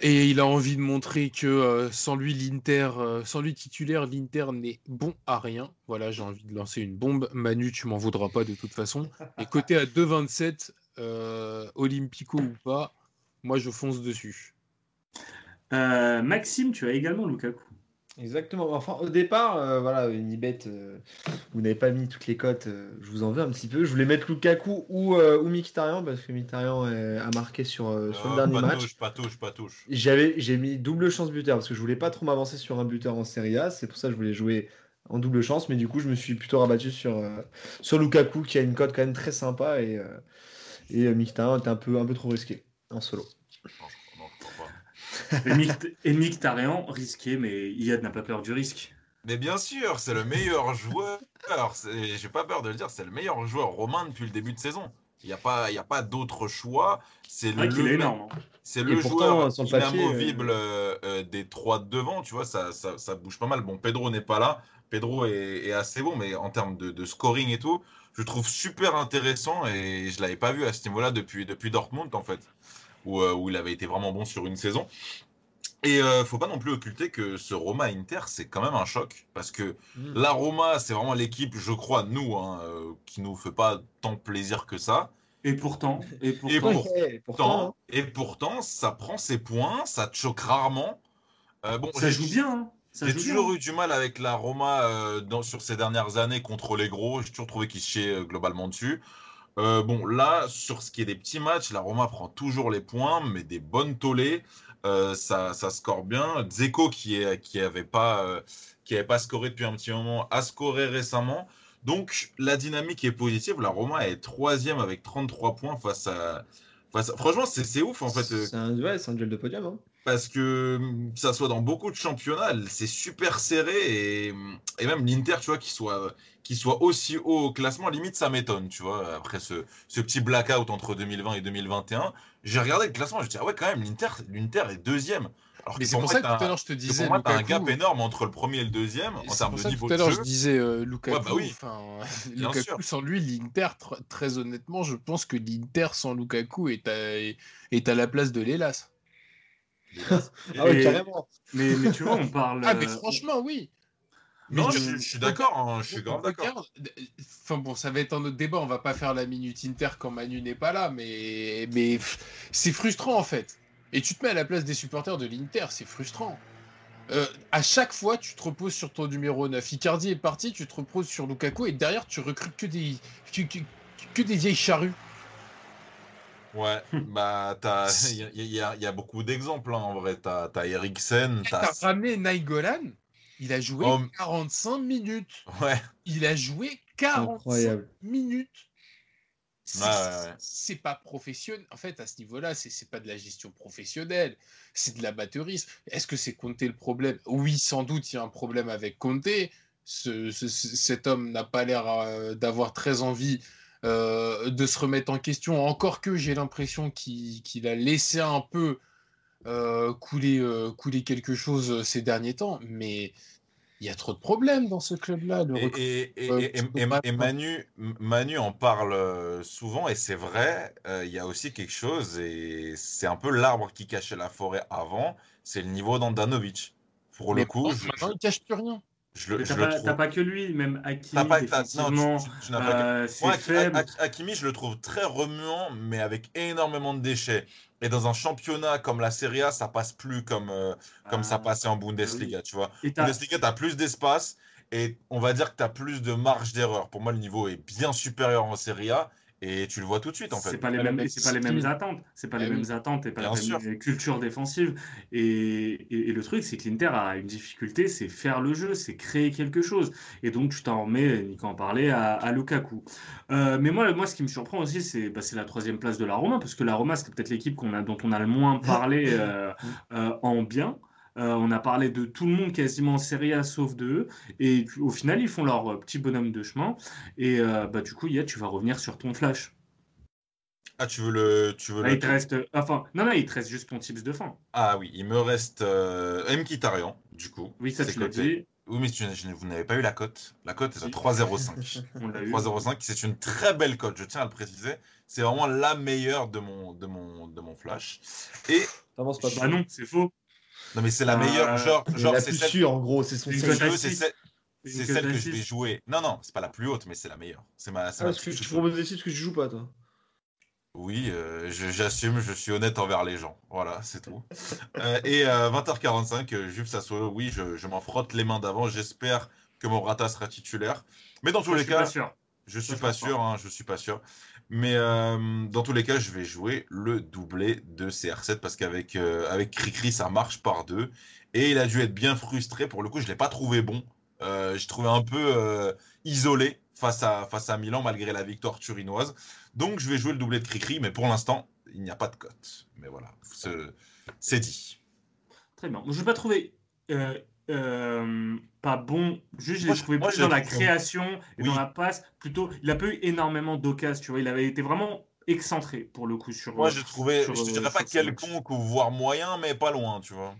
Et il a envie de montrer que euh, sans lui, l'Inter, euh, sans lui titulaire, l'Inter n'est bon à rien. Voilà, j'ai envie de lancer une bombe. Manu, tu m'en voudras pas de toute façon. Et côté à 2,27, euh, Olympico ou pas, moi je fonce dessus. Euh, Maxime, tu as également Lukaku. Exactement. Enfin, au départ, euh, voilà, Unibet, euh, vous n'avez pas mis toutes les cotes. euh, je vous en veux un petit peu. Je voulais mettre Lukaku ou, euh, ou Mkhitaryan parce que Mkhitaryan euh, a marqué sur, euh, sur le Euh, dernier pas match. touche, pas touche, pas touche. J'avais, j'ai mis double chance buteur parce que je voulais pas trop m'avancer sur un buteur en Serie A. C'est pour ça que je voulais jouer en double chance. Mais du coup, je me suis plutôt rabattu sur, euh, sur Lukaku qui a une cote quand même très sympa et, euh, et euh, Mkhitaryan était un peu, un peu trop risqué en solo. Non, je- Et Mkhitaryan, risqué, mais Iyad n'a pas peur du risque. Mais bien sûr, c'est le meilleur joueur. J'ai pas peur de le dire, c'est le meilleur joueur romain depuis le début de saison. Il n'y a pas, il y a pas d'autre choix. C'est le, hein. c'est le pourtant, joueur inamovible euh, euh, des trois de devant. Tu vois, ça, ça, ça bouge pas mal. Bon, Pedro n'est pas là. Pedro est, est assez bon, mais en termes de, de scoring et tout, je le trouve super intéressant et je l'avais pas vu à ce niveau-là depuis, depuis Dortmund en fait, où, euh, où il avait été vraiment bon sur une saison. Et euh, faut pas non plus occulter que ce Roma Inter, c'est quand même un choc parce que la Roma, c'est vraiment l'équipe, je crois, nous, hein, euh, qui nous fait pas tant plaisir que ça. Et pourtant, et pourtant, Et pour- Ouais, pourtant, Pourtant, et pourtant, ça prend ses points, ça te choque rarement. Euh, bon, ça joue bien. hein. J'ai toujours bien. eu du mal avec la Roma euh, dans, sur ces dernières années contre les gros. J'ai toujours trouvé qu'ils se chiaient globalement dessus. Euh, bon, là, sur ce qui est des petits matchs, la Roma prend toujours les points, mais des bonnes tollées. Euh, ça, ça score bien. Dzeko, qui est, qui pas, euh, pas scoré depuis un petit moment, a scoré récemment. Donc, la dynamique est positive. La Roma est troisième avec 33 points face à. Franchement, c'est ouf en fait. c'est un, un duel de podium. hein. Parce que hum, que ça soit dans beaucoup de championnats, c'est super serré et, et même l'Inter, tu vois, qui soit, aussi haut au classement, limite ça m'étonne, tu vois, après ce, ce petit blackout entre 2020 et 2021. J'ai regardé le classement, je dis, ah ouais, quand même, l'Inter, l'Inter est deuxième. Alors Mais c'est pour moi, ça que tout à l'heure je te disais. pour moi, t'as un gap énorme entre le premier et le deuxième en termes de niveau tout à de l'heure je disais euh, Lukaku. Ouais, bah oui. Lukaku sûr. sans lui, l'Inter, tr- très honnêtement, je pense que l'Inter sans Lukaku est à, est à la place de l'Elas. Ah ouais, Et- carrément. Mais, mais tu vois, on parle. Ah, mais franchement, oui. Non, Mais je, je- suis- je suis d'accord, hein, je suis grave d'accord. Enfin bon, ça va être un autre débat. On va pas faire la minute Inter quand Manu n'est pas là, mais c'est frustrant en fait. Et tu te mets à la place des supporters de l'Inter, c'est frustrant. Euh, à chaque fois, tu te reposes sur ton numéro 9. Icardi est parti, tu te reposes sur Lukaku et derrière, tu recrutes que des que, que- que des vieilles charrues. Ouais, bah, t'as- il y, a- y y beaucoup d'exemples hein, en vrai. T'as as Eriksen, T'as t'as. ramené Nainggolan, il a joué Oh. 45 minutes. Ouais, Il a joué 45 Incroyable. minutes. C'est Ouais, ouais, ouais. c'est pas professionnel. En fait, à ce niveau-là, c'est c'est pas de la gestion professionnelle, c'est de l'amateurisme. Est-ce que c'est Conte le problème? Oui, sans doute, il y a un problème avec Conte. Ce- ce- ce- cet homme n'a pas l'air euh, d'avoir très envie euh, de se remettre en question. Encore que j'ai l'impression qu'il a laissé un peu euh, couler, euh, couler quelque chose ces derniers temps. Mais il y a trop de problèmes dans ce club-là. Et, Manu, Manu en parle souvent et c'est vrai, il y a aussi quelque chose et c'est un peu l'arbre qui cachait la forêt avant, c'est le niveau d'Andanovic. Pour le coup, je, maintenant, il cache plus rien. Je le, mais je T'as le pas, trouve. pas que lui, même Hakimi, pas- que- euh, Moi, Hak- faible. Hak- Hakimi, je le trouve très remuant, mais avec énormément de déchets. Et dans un championnat comme la Serie A, ça passe plus comme, euh, comme ça Ah, passait en Bundesliga, tu vois. T'as- Bundesliga, tu as plus d'espace et on va dire que tu as plus de marge d'erreur. Pour moi, le niveau est bien supérieur en Serie A et tu le vois tout de suite en C'est fait. pas les Pas la mêmes, c'est pas les mêmes attentes, c'est pas Ah les mêmes attentes et pas la même culture défensive. Et, et- et le truc, c'est que l'Inter a une difficulté, c'est faire le jeu, c'est créer quelque chose. Et donc tu t'en remets, Nico en parlait, à, à Lukaku. Euh, mais moi, moi, ce qui me surprend aussi, c'est bah, c'est la troisième place de la Roma, parce que la Roma, c'est peut-être l'équipe qu'on a, dont on a le moins parlé euh, euh, en bien. Euh, on a parlé de tout le monde quasiment en Serie A sauf de eux. Et au final, ils font leur euh, petit bonhomme de chemin. Et euh, bah, du coup, Yad, tu vas revenir sur ton flash. Ah, tu veux le. Tu veux Ah, le... il te reste. Enfin, non, non, il te reste juste ton tips de fin. Ah oui, il me reste euh, M. Kitarian, du coup. Oui, ça, C'est tu l'as dit. Oui, mais tu- je- vous n'avez pas eu la cote. La cote est à Si. 3,05. On l'a eu. 3,05, c'est une très belle cote, je tiens à le préciser. C'est vraiment la meilleure de mon, de mon, de mon flash. Et T'avances pas. Bah non, c'est faux. Non, mais c'est la Euh, meilleure. Genre, C'est genre la c'est plus celle, sûre, en gros. C'est son je c'est celle, que je vais jouer. Non, non, c'est pas la plus haute, mais c'est la meilleure. C'est ma, c'est Ah, ma parce que tu proposes des titres que tu joues pas, toi. Oui, euh, je- j'assume, je suis honnête envers les gens. Voilà, c'est tout. Euh, et euh, 20h45, euh, Juve Sassuolo, oui, je, je m'en frotte les mains d'avant. J'espère que Morata sera titulaire. Mais dans tous Ça, je les suis cas, pas sûr. je suis je pas sûr, hein, je suis pas sûr. Mais euh, dans tous les cas, je vais jouer le doublé de CR7 parce qu'avec euh, avec Cricri, ça marche par deux. Et il a dû être bien frustré. Pour le coup, je l'ai pas trouvé bon. Euh, J'ai trouvé un peu isolé face à, face à Milan malgré la victoire turinoise. Donc, je vais jouer le doublé de Cricri, mais pour l'instant, il n'y a pas de cote. Mais voilà, ce- c'est dit. Très bien. Je ne l'ai pas trouvé euh, euh, pas bon. Juste, je l'ai je- trouvé moi, plus je dans la création et Oui. dans la passe. Plutôt, il a pas eu énormément d'occasions. Tu vois, il avait été vraiment excentré pour le coup sur. Moi, euh, j'ai trouvé, sur, je te euh, dirais pas ce match. quelconque ou voire moyen, mais pas loin, tu vois.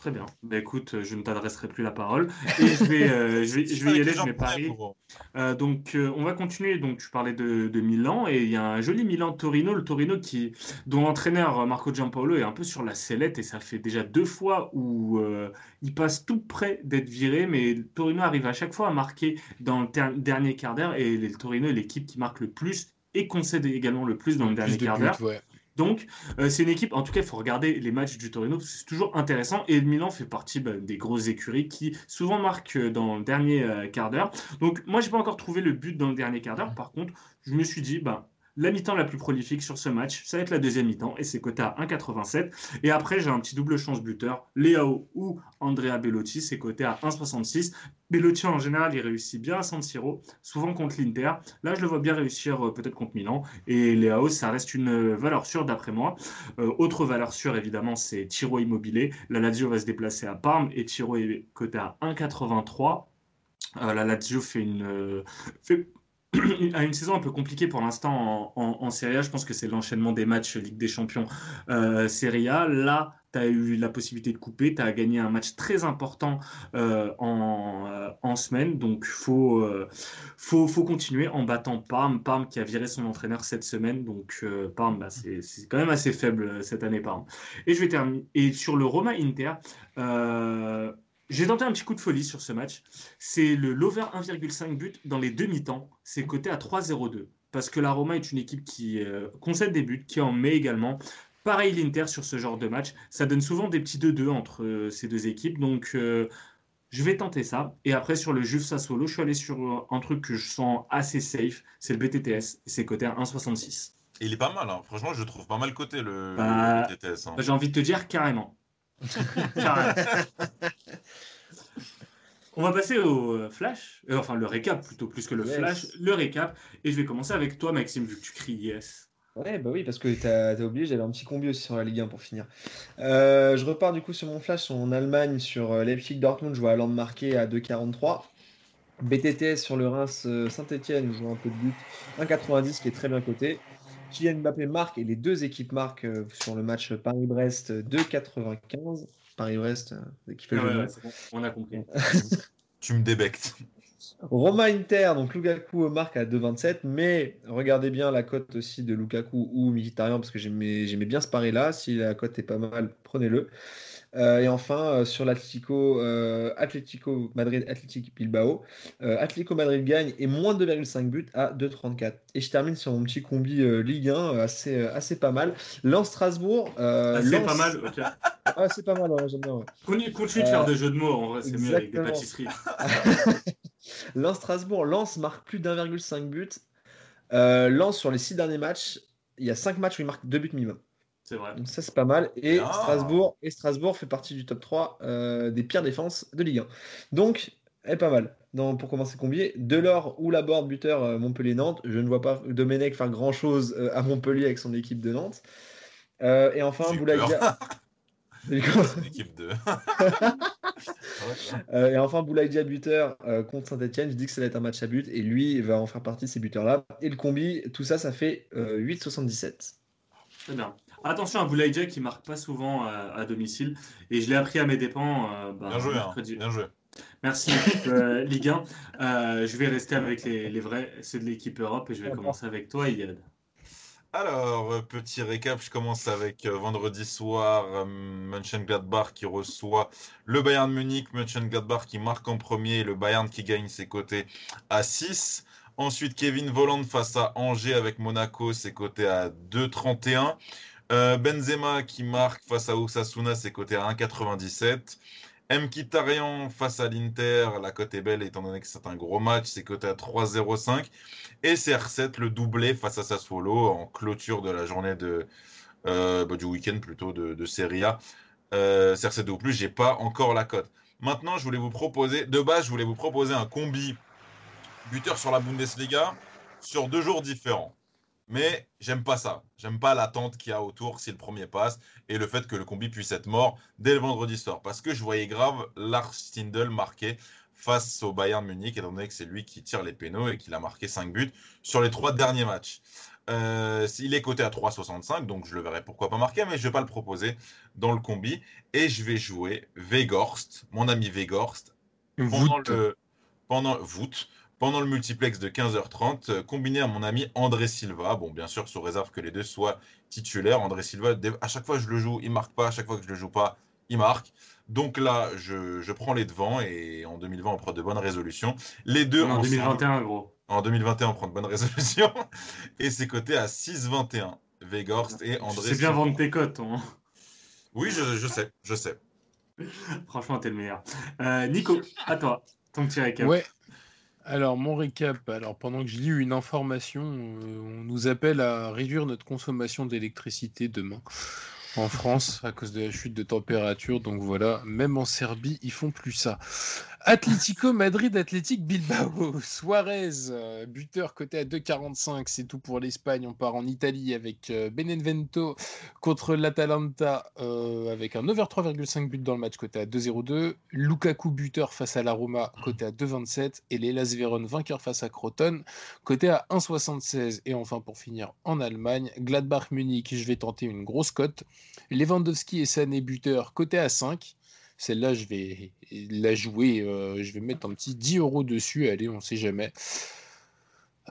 Très bien. Bah, écoute, je ne t'adresserai plus la parole et je vais, euh, je vais, je vais y aller rien, paris. pour- Euh, donc, euh, on va continuer. Donc, tu parlais de, de Milan et il y a un joli Milan-Torino. Le Torino qui, dont l'entraîneur Marco Giampaolo est un peu sur la sellette et ça fait déjà deux fois où euh, il passe tout près d'être viré. Mais le Torino arrive à chaque fois à marquer dans le dernier quart d'heure et le Torino est l'équipe qui marque le plus et concède également le plus dans le dernier quart d'heure. ouais. Donc, euh, c'est une équipe, en tout cas, il faut regarder les matchs du Torino, c'est toujours intéressant. Et Milan fait partie bah, des grosses écuries qui souvent marquent euh, dans le dernier euh, quart d'heure. Donc, moi, j'ai pas encore trouvé le but dans le dernier quart d'heure. Par contre, je me suis dit, bah, la mi-temps la plus prolifique sur ce match, ça va être la deuxième mi-temps, et c'est coté à 1,87. Et après, j'ai un petit double chance buteur, Léao ou Andrea Bellotti, c'est coté à 1,66. Bellotti, en général, il réussit bien à San Siro, souvent contre l'Inter. Là, je le vois bien réussir euh, peut-être contre Milan. Et Léao, ça reste une valeur sûre d'après moi. Euh, autre valeur sûre, évidemment, c'est Tiro Immobilier. La Lazio va se déplacer à Parme et Tiro est coté à 1,83. Euh, la Lazio fait une, a une saison un peu compliquée pour l'instant en, Serie A. Je pense que c'est l'enchaînement des matchs Ligue des Champions euh, Serie A. Là, tu as eu la possibilité de couper. Tu as gagné un match très important euh, en, euh, en semaine. Donc, il faut, faut, faut continuer en battant Parme. Parme qui a viré son entraîneur cette semaine. Donc, Parme, bah, c'est quand même assez faible cette année, Parme. Et je vais terminer. Et sur le Roma Inter, j'ai tenté un petit coup de folie sur ce match. C'est le l'over 1,5 but dans les demi-temps. C'est coté à 3,02. Parce que la Roma est une équipe qui euh, concède des buts, qui en met également. Pareil l'Inter sur ce genre de match. Ça donne souvent des petits 2-2 entre euh, ces deux équipes. Donc euh, je vais tenter ça. Et après sur le Juve Sassuolo, je suis allé sur un truc que je sens assez safe. C'est le BTTS. C'est coté à 1,66. Et il est pas mal, hein. franchement, je le trouve pas mal coté le, Bah, le TTS. hein. Bah, J'ai envie de te dire carrément. On va passer au euh, flash, Euh, enfin le récap plutôt plus que le Yes. flash, le récap. Et je vais commencer avec toi, Maxime, vu que tu cries yes. Ouais, bah oui, parce que t'as as oublié, j'avais un petit combi aussi sur la Ligue 1 pour finir. Euh, je repars du coup sur mon flash en Allemagne, sur Leipzig Dortmund, je vois Hollande marqué à 2,43. BTTS sur le Reims Saint-Etienne, je vois un peu de but, 1,90 qui est très bien coté. Kylian Mbappé marque et les deux équipes marquent euh, sur le match Paris-Brest 2,95. Paris-Brest, euh, qui fait le Ah de on a compris. Tu me débectes. Roma Inter, donc Lukaku marque à 2,27, mais regardez bien la cote aussi de Lukaku ou Mkhitaryan parce que j'aimais j'aimais bien ce pari-là. Si la cote est pas mal, prenez-le. Euh, et enfin, euh, sur l'Atlético euh, Atlético Madrid, Athletic Bilbao, Atlético Madrid gagne et moins de 2,5 buts à 2,34. Et je termine sur mon petit combi Ligue 1, euh, assez, assez pas mal. Lens Strasbourg. Ah, c'est Lens- pas mal, ok. Ah, c'est pas mal, j'aime bien. ouais. Continue, continue de faire des jeux de mots, en vrai, c'est mieux avec des pâtisseries. Lens Strasbourg, Lens marque plus d'1,5 but. Euh, Lens sur les six derniers matchs, il y a 5 matchs où il marque 2 buts minimum. C'est vrai. Donc ça c'est pas mal. Et Ah. Strasbourg, et Strasbourg fait partie du top 3 euh, des pires défenses de Ligue 1. Donc, elle est pas mal. Donc, pour commencer combier, Delors ou Laborde, buteur euh, Montpellier-Nantes. Je ne vois pas Domenech faire grand chose à Montpellier avec son équipe de Nantes. Euh, et enfin, Boulaïdia. Équipe de. Euh, et enfin, Boulaïdia buteur euh, contre Saint-Etienne. Je dis que ça va être un match à but et lui il va en faire partie de ces buteurs-là. Et le combi, tout ça, ça fait euh, 8,77. Très bien. Attention à Boulaïdja qui marque pas souvent à, à domicile. Et je l'ai appris à mes dépens. euh, bah, Bien joué, hein. Bien joué. Merci, équipe, euh, Ligue 1. Euh, je vais rester avec les, les vrais, ceux de l'équipe Europe. Et je vais commencer avec toi, Yad. Alors, euh, petit récap, je commence avec euh, vendredi soir, euh, Mönchengladbach qui reçoit le Bayern Munich, Mönchengladbach qui marque en premier, et le Bayern qui gagne ses côtés à 6. Ensuite, Kevin Volland face à Angers avec Monaco, ses côtés à 2,31. Euh, Benzema qui marque face à Osasuna, ses côtés à 1,97. Mkhitaryan face à l'Inter, la cote est belle étant donné que c'est un gros match, c'est coté à 3,05. Et CR7, le doublé face à Sassuolo en clôture de la journée de, euh, bah, du week-end plutôt de, de Serie A. Euh, CR7 de plus, j'ai pas encore la cote. Maintenant, je voulais vous proposer, de base, je voulais vous proposer un combi buteur sur la Bundesliga sur deux jours différents. Mais j'aime pas ça. J'aime pas l'attente qu'il y a autour si le premier passe et le fait que le combi puisse être mort dès le vendredi soir. Parce que je voyais grave Lars Stindl marquer face au Bayern Munich, étant donné que c'est lui qui tire les pénaux et qu'il a marqué 5 buts sur les trois derniers matchs. Euh, il est coté à 3,65, donc je le verrai pourquoi pas marquer, mais je vais pas le proposer dans le combi. Et je vais jouer Vegorst, mon ami Vegorst, pendant le, pendant, voûte, pendant le multiplex de 15h30, euh, combiné à mon ami André Silva. Bon, bien sûr, sous réserve que les deux soient titulaires. André Silva, à chaque fois que je le joue, il marque pas. À chaque fois que je le joue pas, il marque. Donc là, je, je prends les devants et en 2020, on prend de bonnes résolutions. Les deux En ensemble- 2021, gros. en 2021, on prend de bonnes résolutions. Et c'est coté à 6,21. Vegorst et André C'est bien Silva. vendre tes cotes. hein. Oui, je, je sais, je sais. Franchement, t'es le meilleur. Euh, Nico, à toi. Ton petit récap. Ouais. Alors, mon récap. Alors, pendant que je lis une information, euh, on nous appelle à réduire notre consommation d'électricité demain en France à cause de la chute de température. Donc voilà, même en Serbie, ils font plus ça. Atlético Madrid, Athletic Bilbao. Suarez, euh, buteur coté à 2,45. C'est tout pour l'Espagne. On part en Italie avec euh, Benevento contre l'Atalanta euh, avec un over 3,5 buts dans le match coté à 2,02. Lukaku buteur face à la Roma coté à 2,27 et l'Elas Vérone vainqueur face à Croton coté à 1,76. Et enfin pour finir en Allemagne, Gladbach Munich, je vais tenter une grosse cote. Lewandowski et Sané buteur coté à 5. Celle-là, je vais la jouer. euh, je vais mettre un petit 10 euros dessus. Allez, on sait jamais.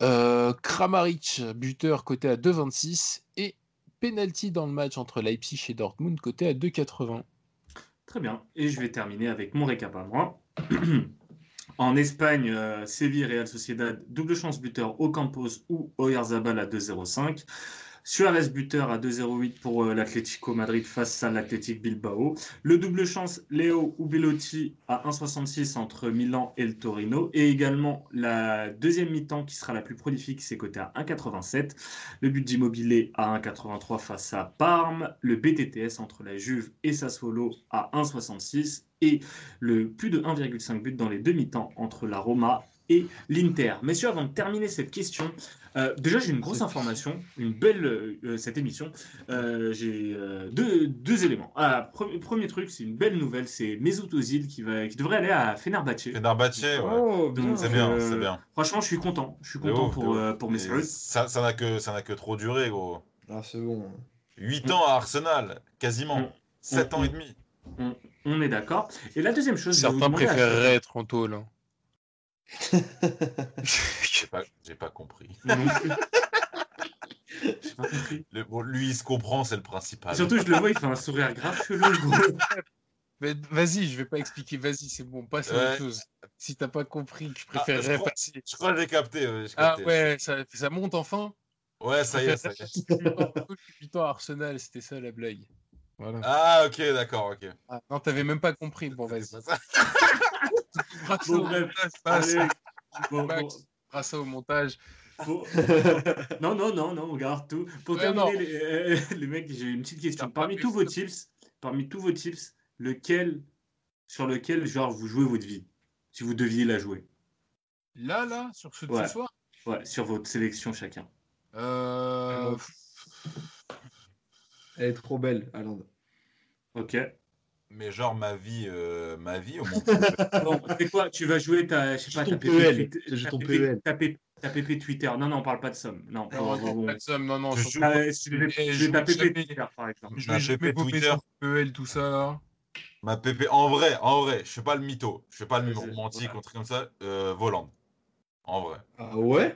Euh, Kramaric, buteur côté à 2,26. Et penalty dans le match entre Leipzig et Dortmund côté à 2,80. Très bien. Et je vais terminer avec mon récap à moi. En Espagne, euh, Séville, Real Sociedad, double chance buteur Ocampos ou Oyarzabal à 2,05. Suarez buteur à 2,08 pour euh, l'Atlético Madrid face à l'Athletic Bilbao. Le double chance Léo ou Bellotti à 1,66 entre Milan et le Torino. Et également la deuxième mi-temps qui sera la plus prolifique, c'est coté à 1,87. Le but d'Immobilier à 1,83 face à Parme. Le BTTS entre la Juve et Sassuolo à 1,66. Et le plus de 1,5 but dans les demi-temps entre la Roma et l'Inter. Messieurs, avant de terminer cette question, euh, déjà j'ai une grosse information, une belle euh, cette émission. Euh, j'ai euh, deux, deux éléments. Ah, pre- premier truc, c'est une belle nouvelle, c'est Mesut Ozil qui, va, qui devrait aller à Fenerbahçe. Fenerbahçe, ouais. Oh, C'est bien, c'est bien. Franchement, je suis content. Je suis content ouf, pour, euh, pour Mesut. Ça ça n'a que, ça n'a que trop duré, gros. Ah, c'est bon. 8 ans à Arsenal, quasiment. Mm. 7 ans Mm. et demi. On est d'accord. Et la deuxième chose, Certains à préféreraient être en tôle. hein. J'ai pas, j'ai pas compris. Pas compris. Le- bon, lui, il se comprend, c'est le principal. Surtout, je le vois, il fait un sourire grave chelou, Vas-y, je vais pas expliquer. Vas-y, c'est bon, passe à autre Ouais. chose. Si t'as pas compris, je Ah, préférerais je crois- passer. Je crois que j'ai capté. ouais, Ah ouais, ça, ça monte enfin. Ouais, ça y est, ça y est. 8 ans à Arsenal, c'était ça la blague. Voilà. Ah, ok, d'accord, ok. Ah, non, t'avais même pas compris. Bon, vas-y. Bon, au bref. montage, passe. Allez. Bon, Max. bon, Brasse ça au montage. faut- Non, non, non, non, on garde tout. Pour Ouais, terminer, les, euh, les mecs, j'ai une petite question. Parmi tous vos tips, parmi tous vos tips, lequel, sur lequel, genre, vous jouez votre vie? Si vous deviez la jouer. Là, là, sur ce, de Ouais. ce soir? Ouais, sur votre sélection chacun. Euh... Elle est trop belle, Allende. Ok. Mais genre ma vie, euh, ma vie au. Bon, c'est quoi Tu vas jouer ta, je sais pas, ta joues ta PP PEL. ta PP ta PP Twitter. Non, non, on parle pas de somme. Non, Non, bon, non, bon, pas de somme, non, non, Je joue- Ah, je vais ta PP joue Twitter, par exemple. Je PP popper Twitter. PEL, tout ça là. ma PP, en vrai, en vrai, je fais pas le mytho, je fais pas le c'est- romantique, un truc comme ça, euh, Voland. En vrai. Ah ouais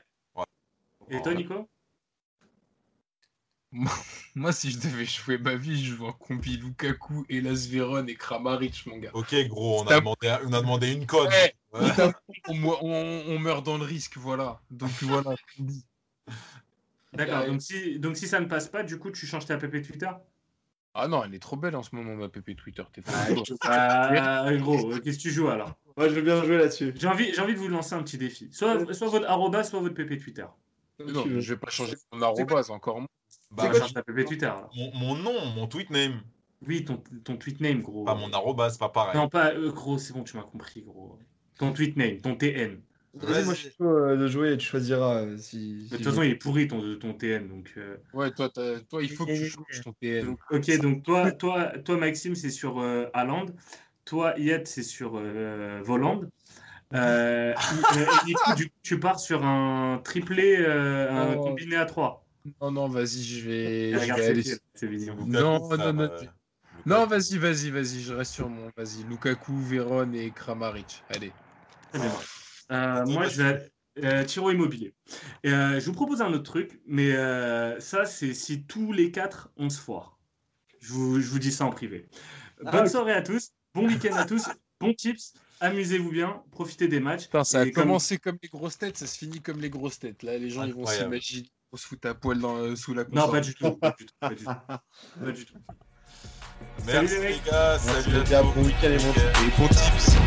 Et toi. Nico? Moi, si je devais jouer ma vie, je joue en combi Lukaku, Elas Véron et Kramaric, mon gars. Ok, gros, on a, demandé, on a demandé une code. Ouais. Ouais. on, me- on- on meurt dans le risque, voilà. Donc voilà. D'accord, donc si, donc si ça ne passe pas, du coup, tu changes ta PP Twitter? Ah non, elle est trop belle en ce moment, ma PP Twitter. T'es fou. Ah, gros, euh, qu'est-ce que tu joues alors? Moi, je veux bien jouer là-dessus. J'ai envie, j'ai envie de vous lancer un petit défi. Soit, soit votre arroba, soit votre PP Twitter. Non, je vais pas changer mon arrobase encore moins. Bah, change ta PP Twitter alors. mon, mon nom, mon tweet name, Oui, ton, ton tweet name, gros. pas mon arroba, c'est pas pareil. Non, pas euh, gros, c'est bon, tu m'as compris, gros. Ton tweet name, ton TN. Vas-y, moi, je suis chaud euh, de jouer et tu choisiras euh, si. De toute je- façon, il est pourri ton, ton TN. Donc, euh, Ouais, toi, toi, il faut que tu changes ton TN. donc, ok, donc toi, toi, toi Maxime, c'est sur euh, Haaland. Toi, Yet, c'est sur euh, Voland. Euh, et- et Nico, du coup, tu pars sur un triplé, euh, un Oh. combiné à 3. Non, non, vas-y, je vais, je Regarde, vais c'est aller. Non, non, non, euh. Non, vas-y, vas-y, vas-y, je reste sur mon. Vas-y, Lukaku, Véron et Kramaric. Allez. Euh, moi, je vais euh, Tiro immobilier. Euh, je vous propose un autre truc, mais euh, ça, c'est si tous les quatre, on se foire. Je vous, je vous dis ça en privé. Ah, Bonne soirée à tous, bon week-end à tous, bons tips, amusez-vous bien, profitez des matchs. Putain, ça a comme- commencé comme les grosses têtes, ça se finit comme les grosses têtes. Là, les gens, ils vont s'imaginer qu'on se fout à poil dans, euh, sous la Non, console. pas du tout. Pas du tout. Pas du tout. Pas du tout. Merci Salut, les gars, salut les à gars, tous. bon week-end et bon Ok. Et bons tips.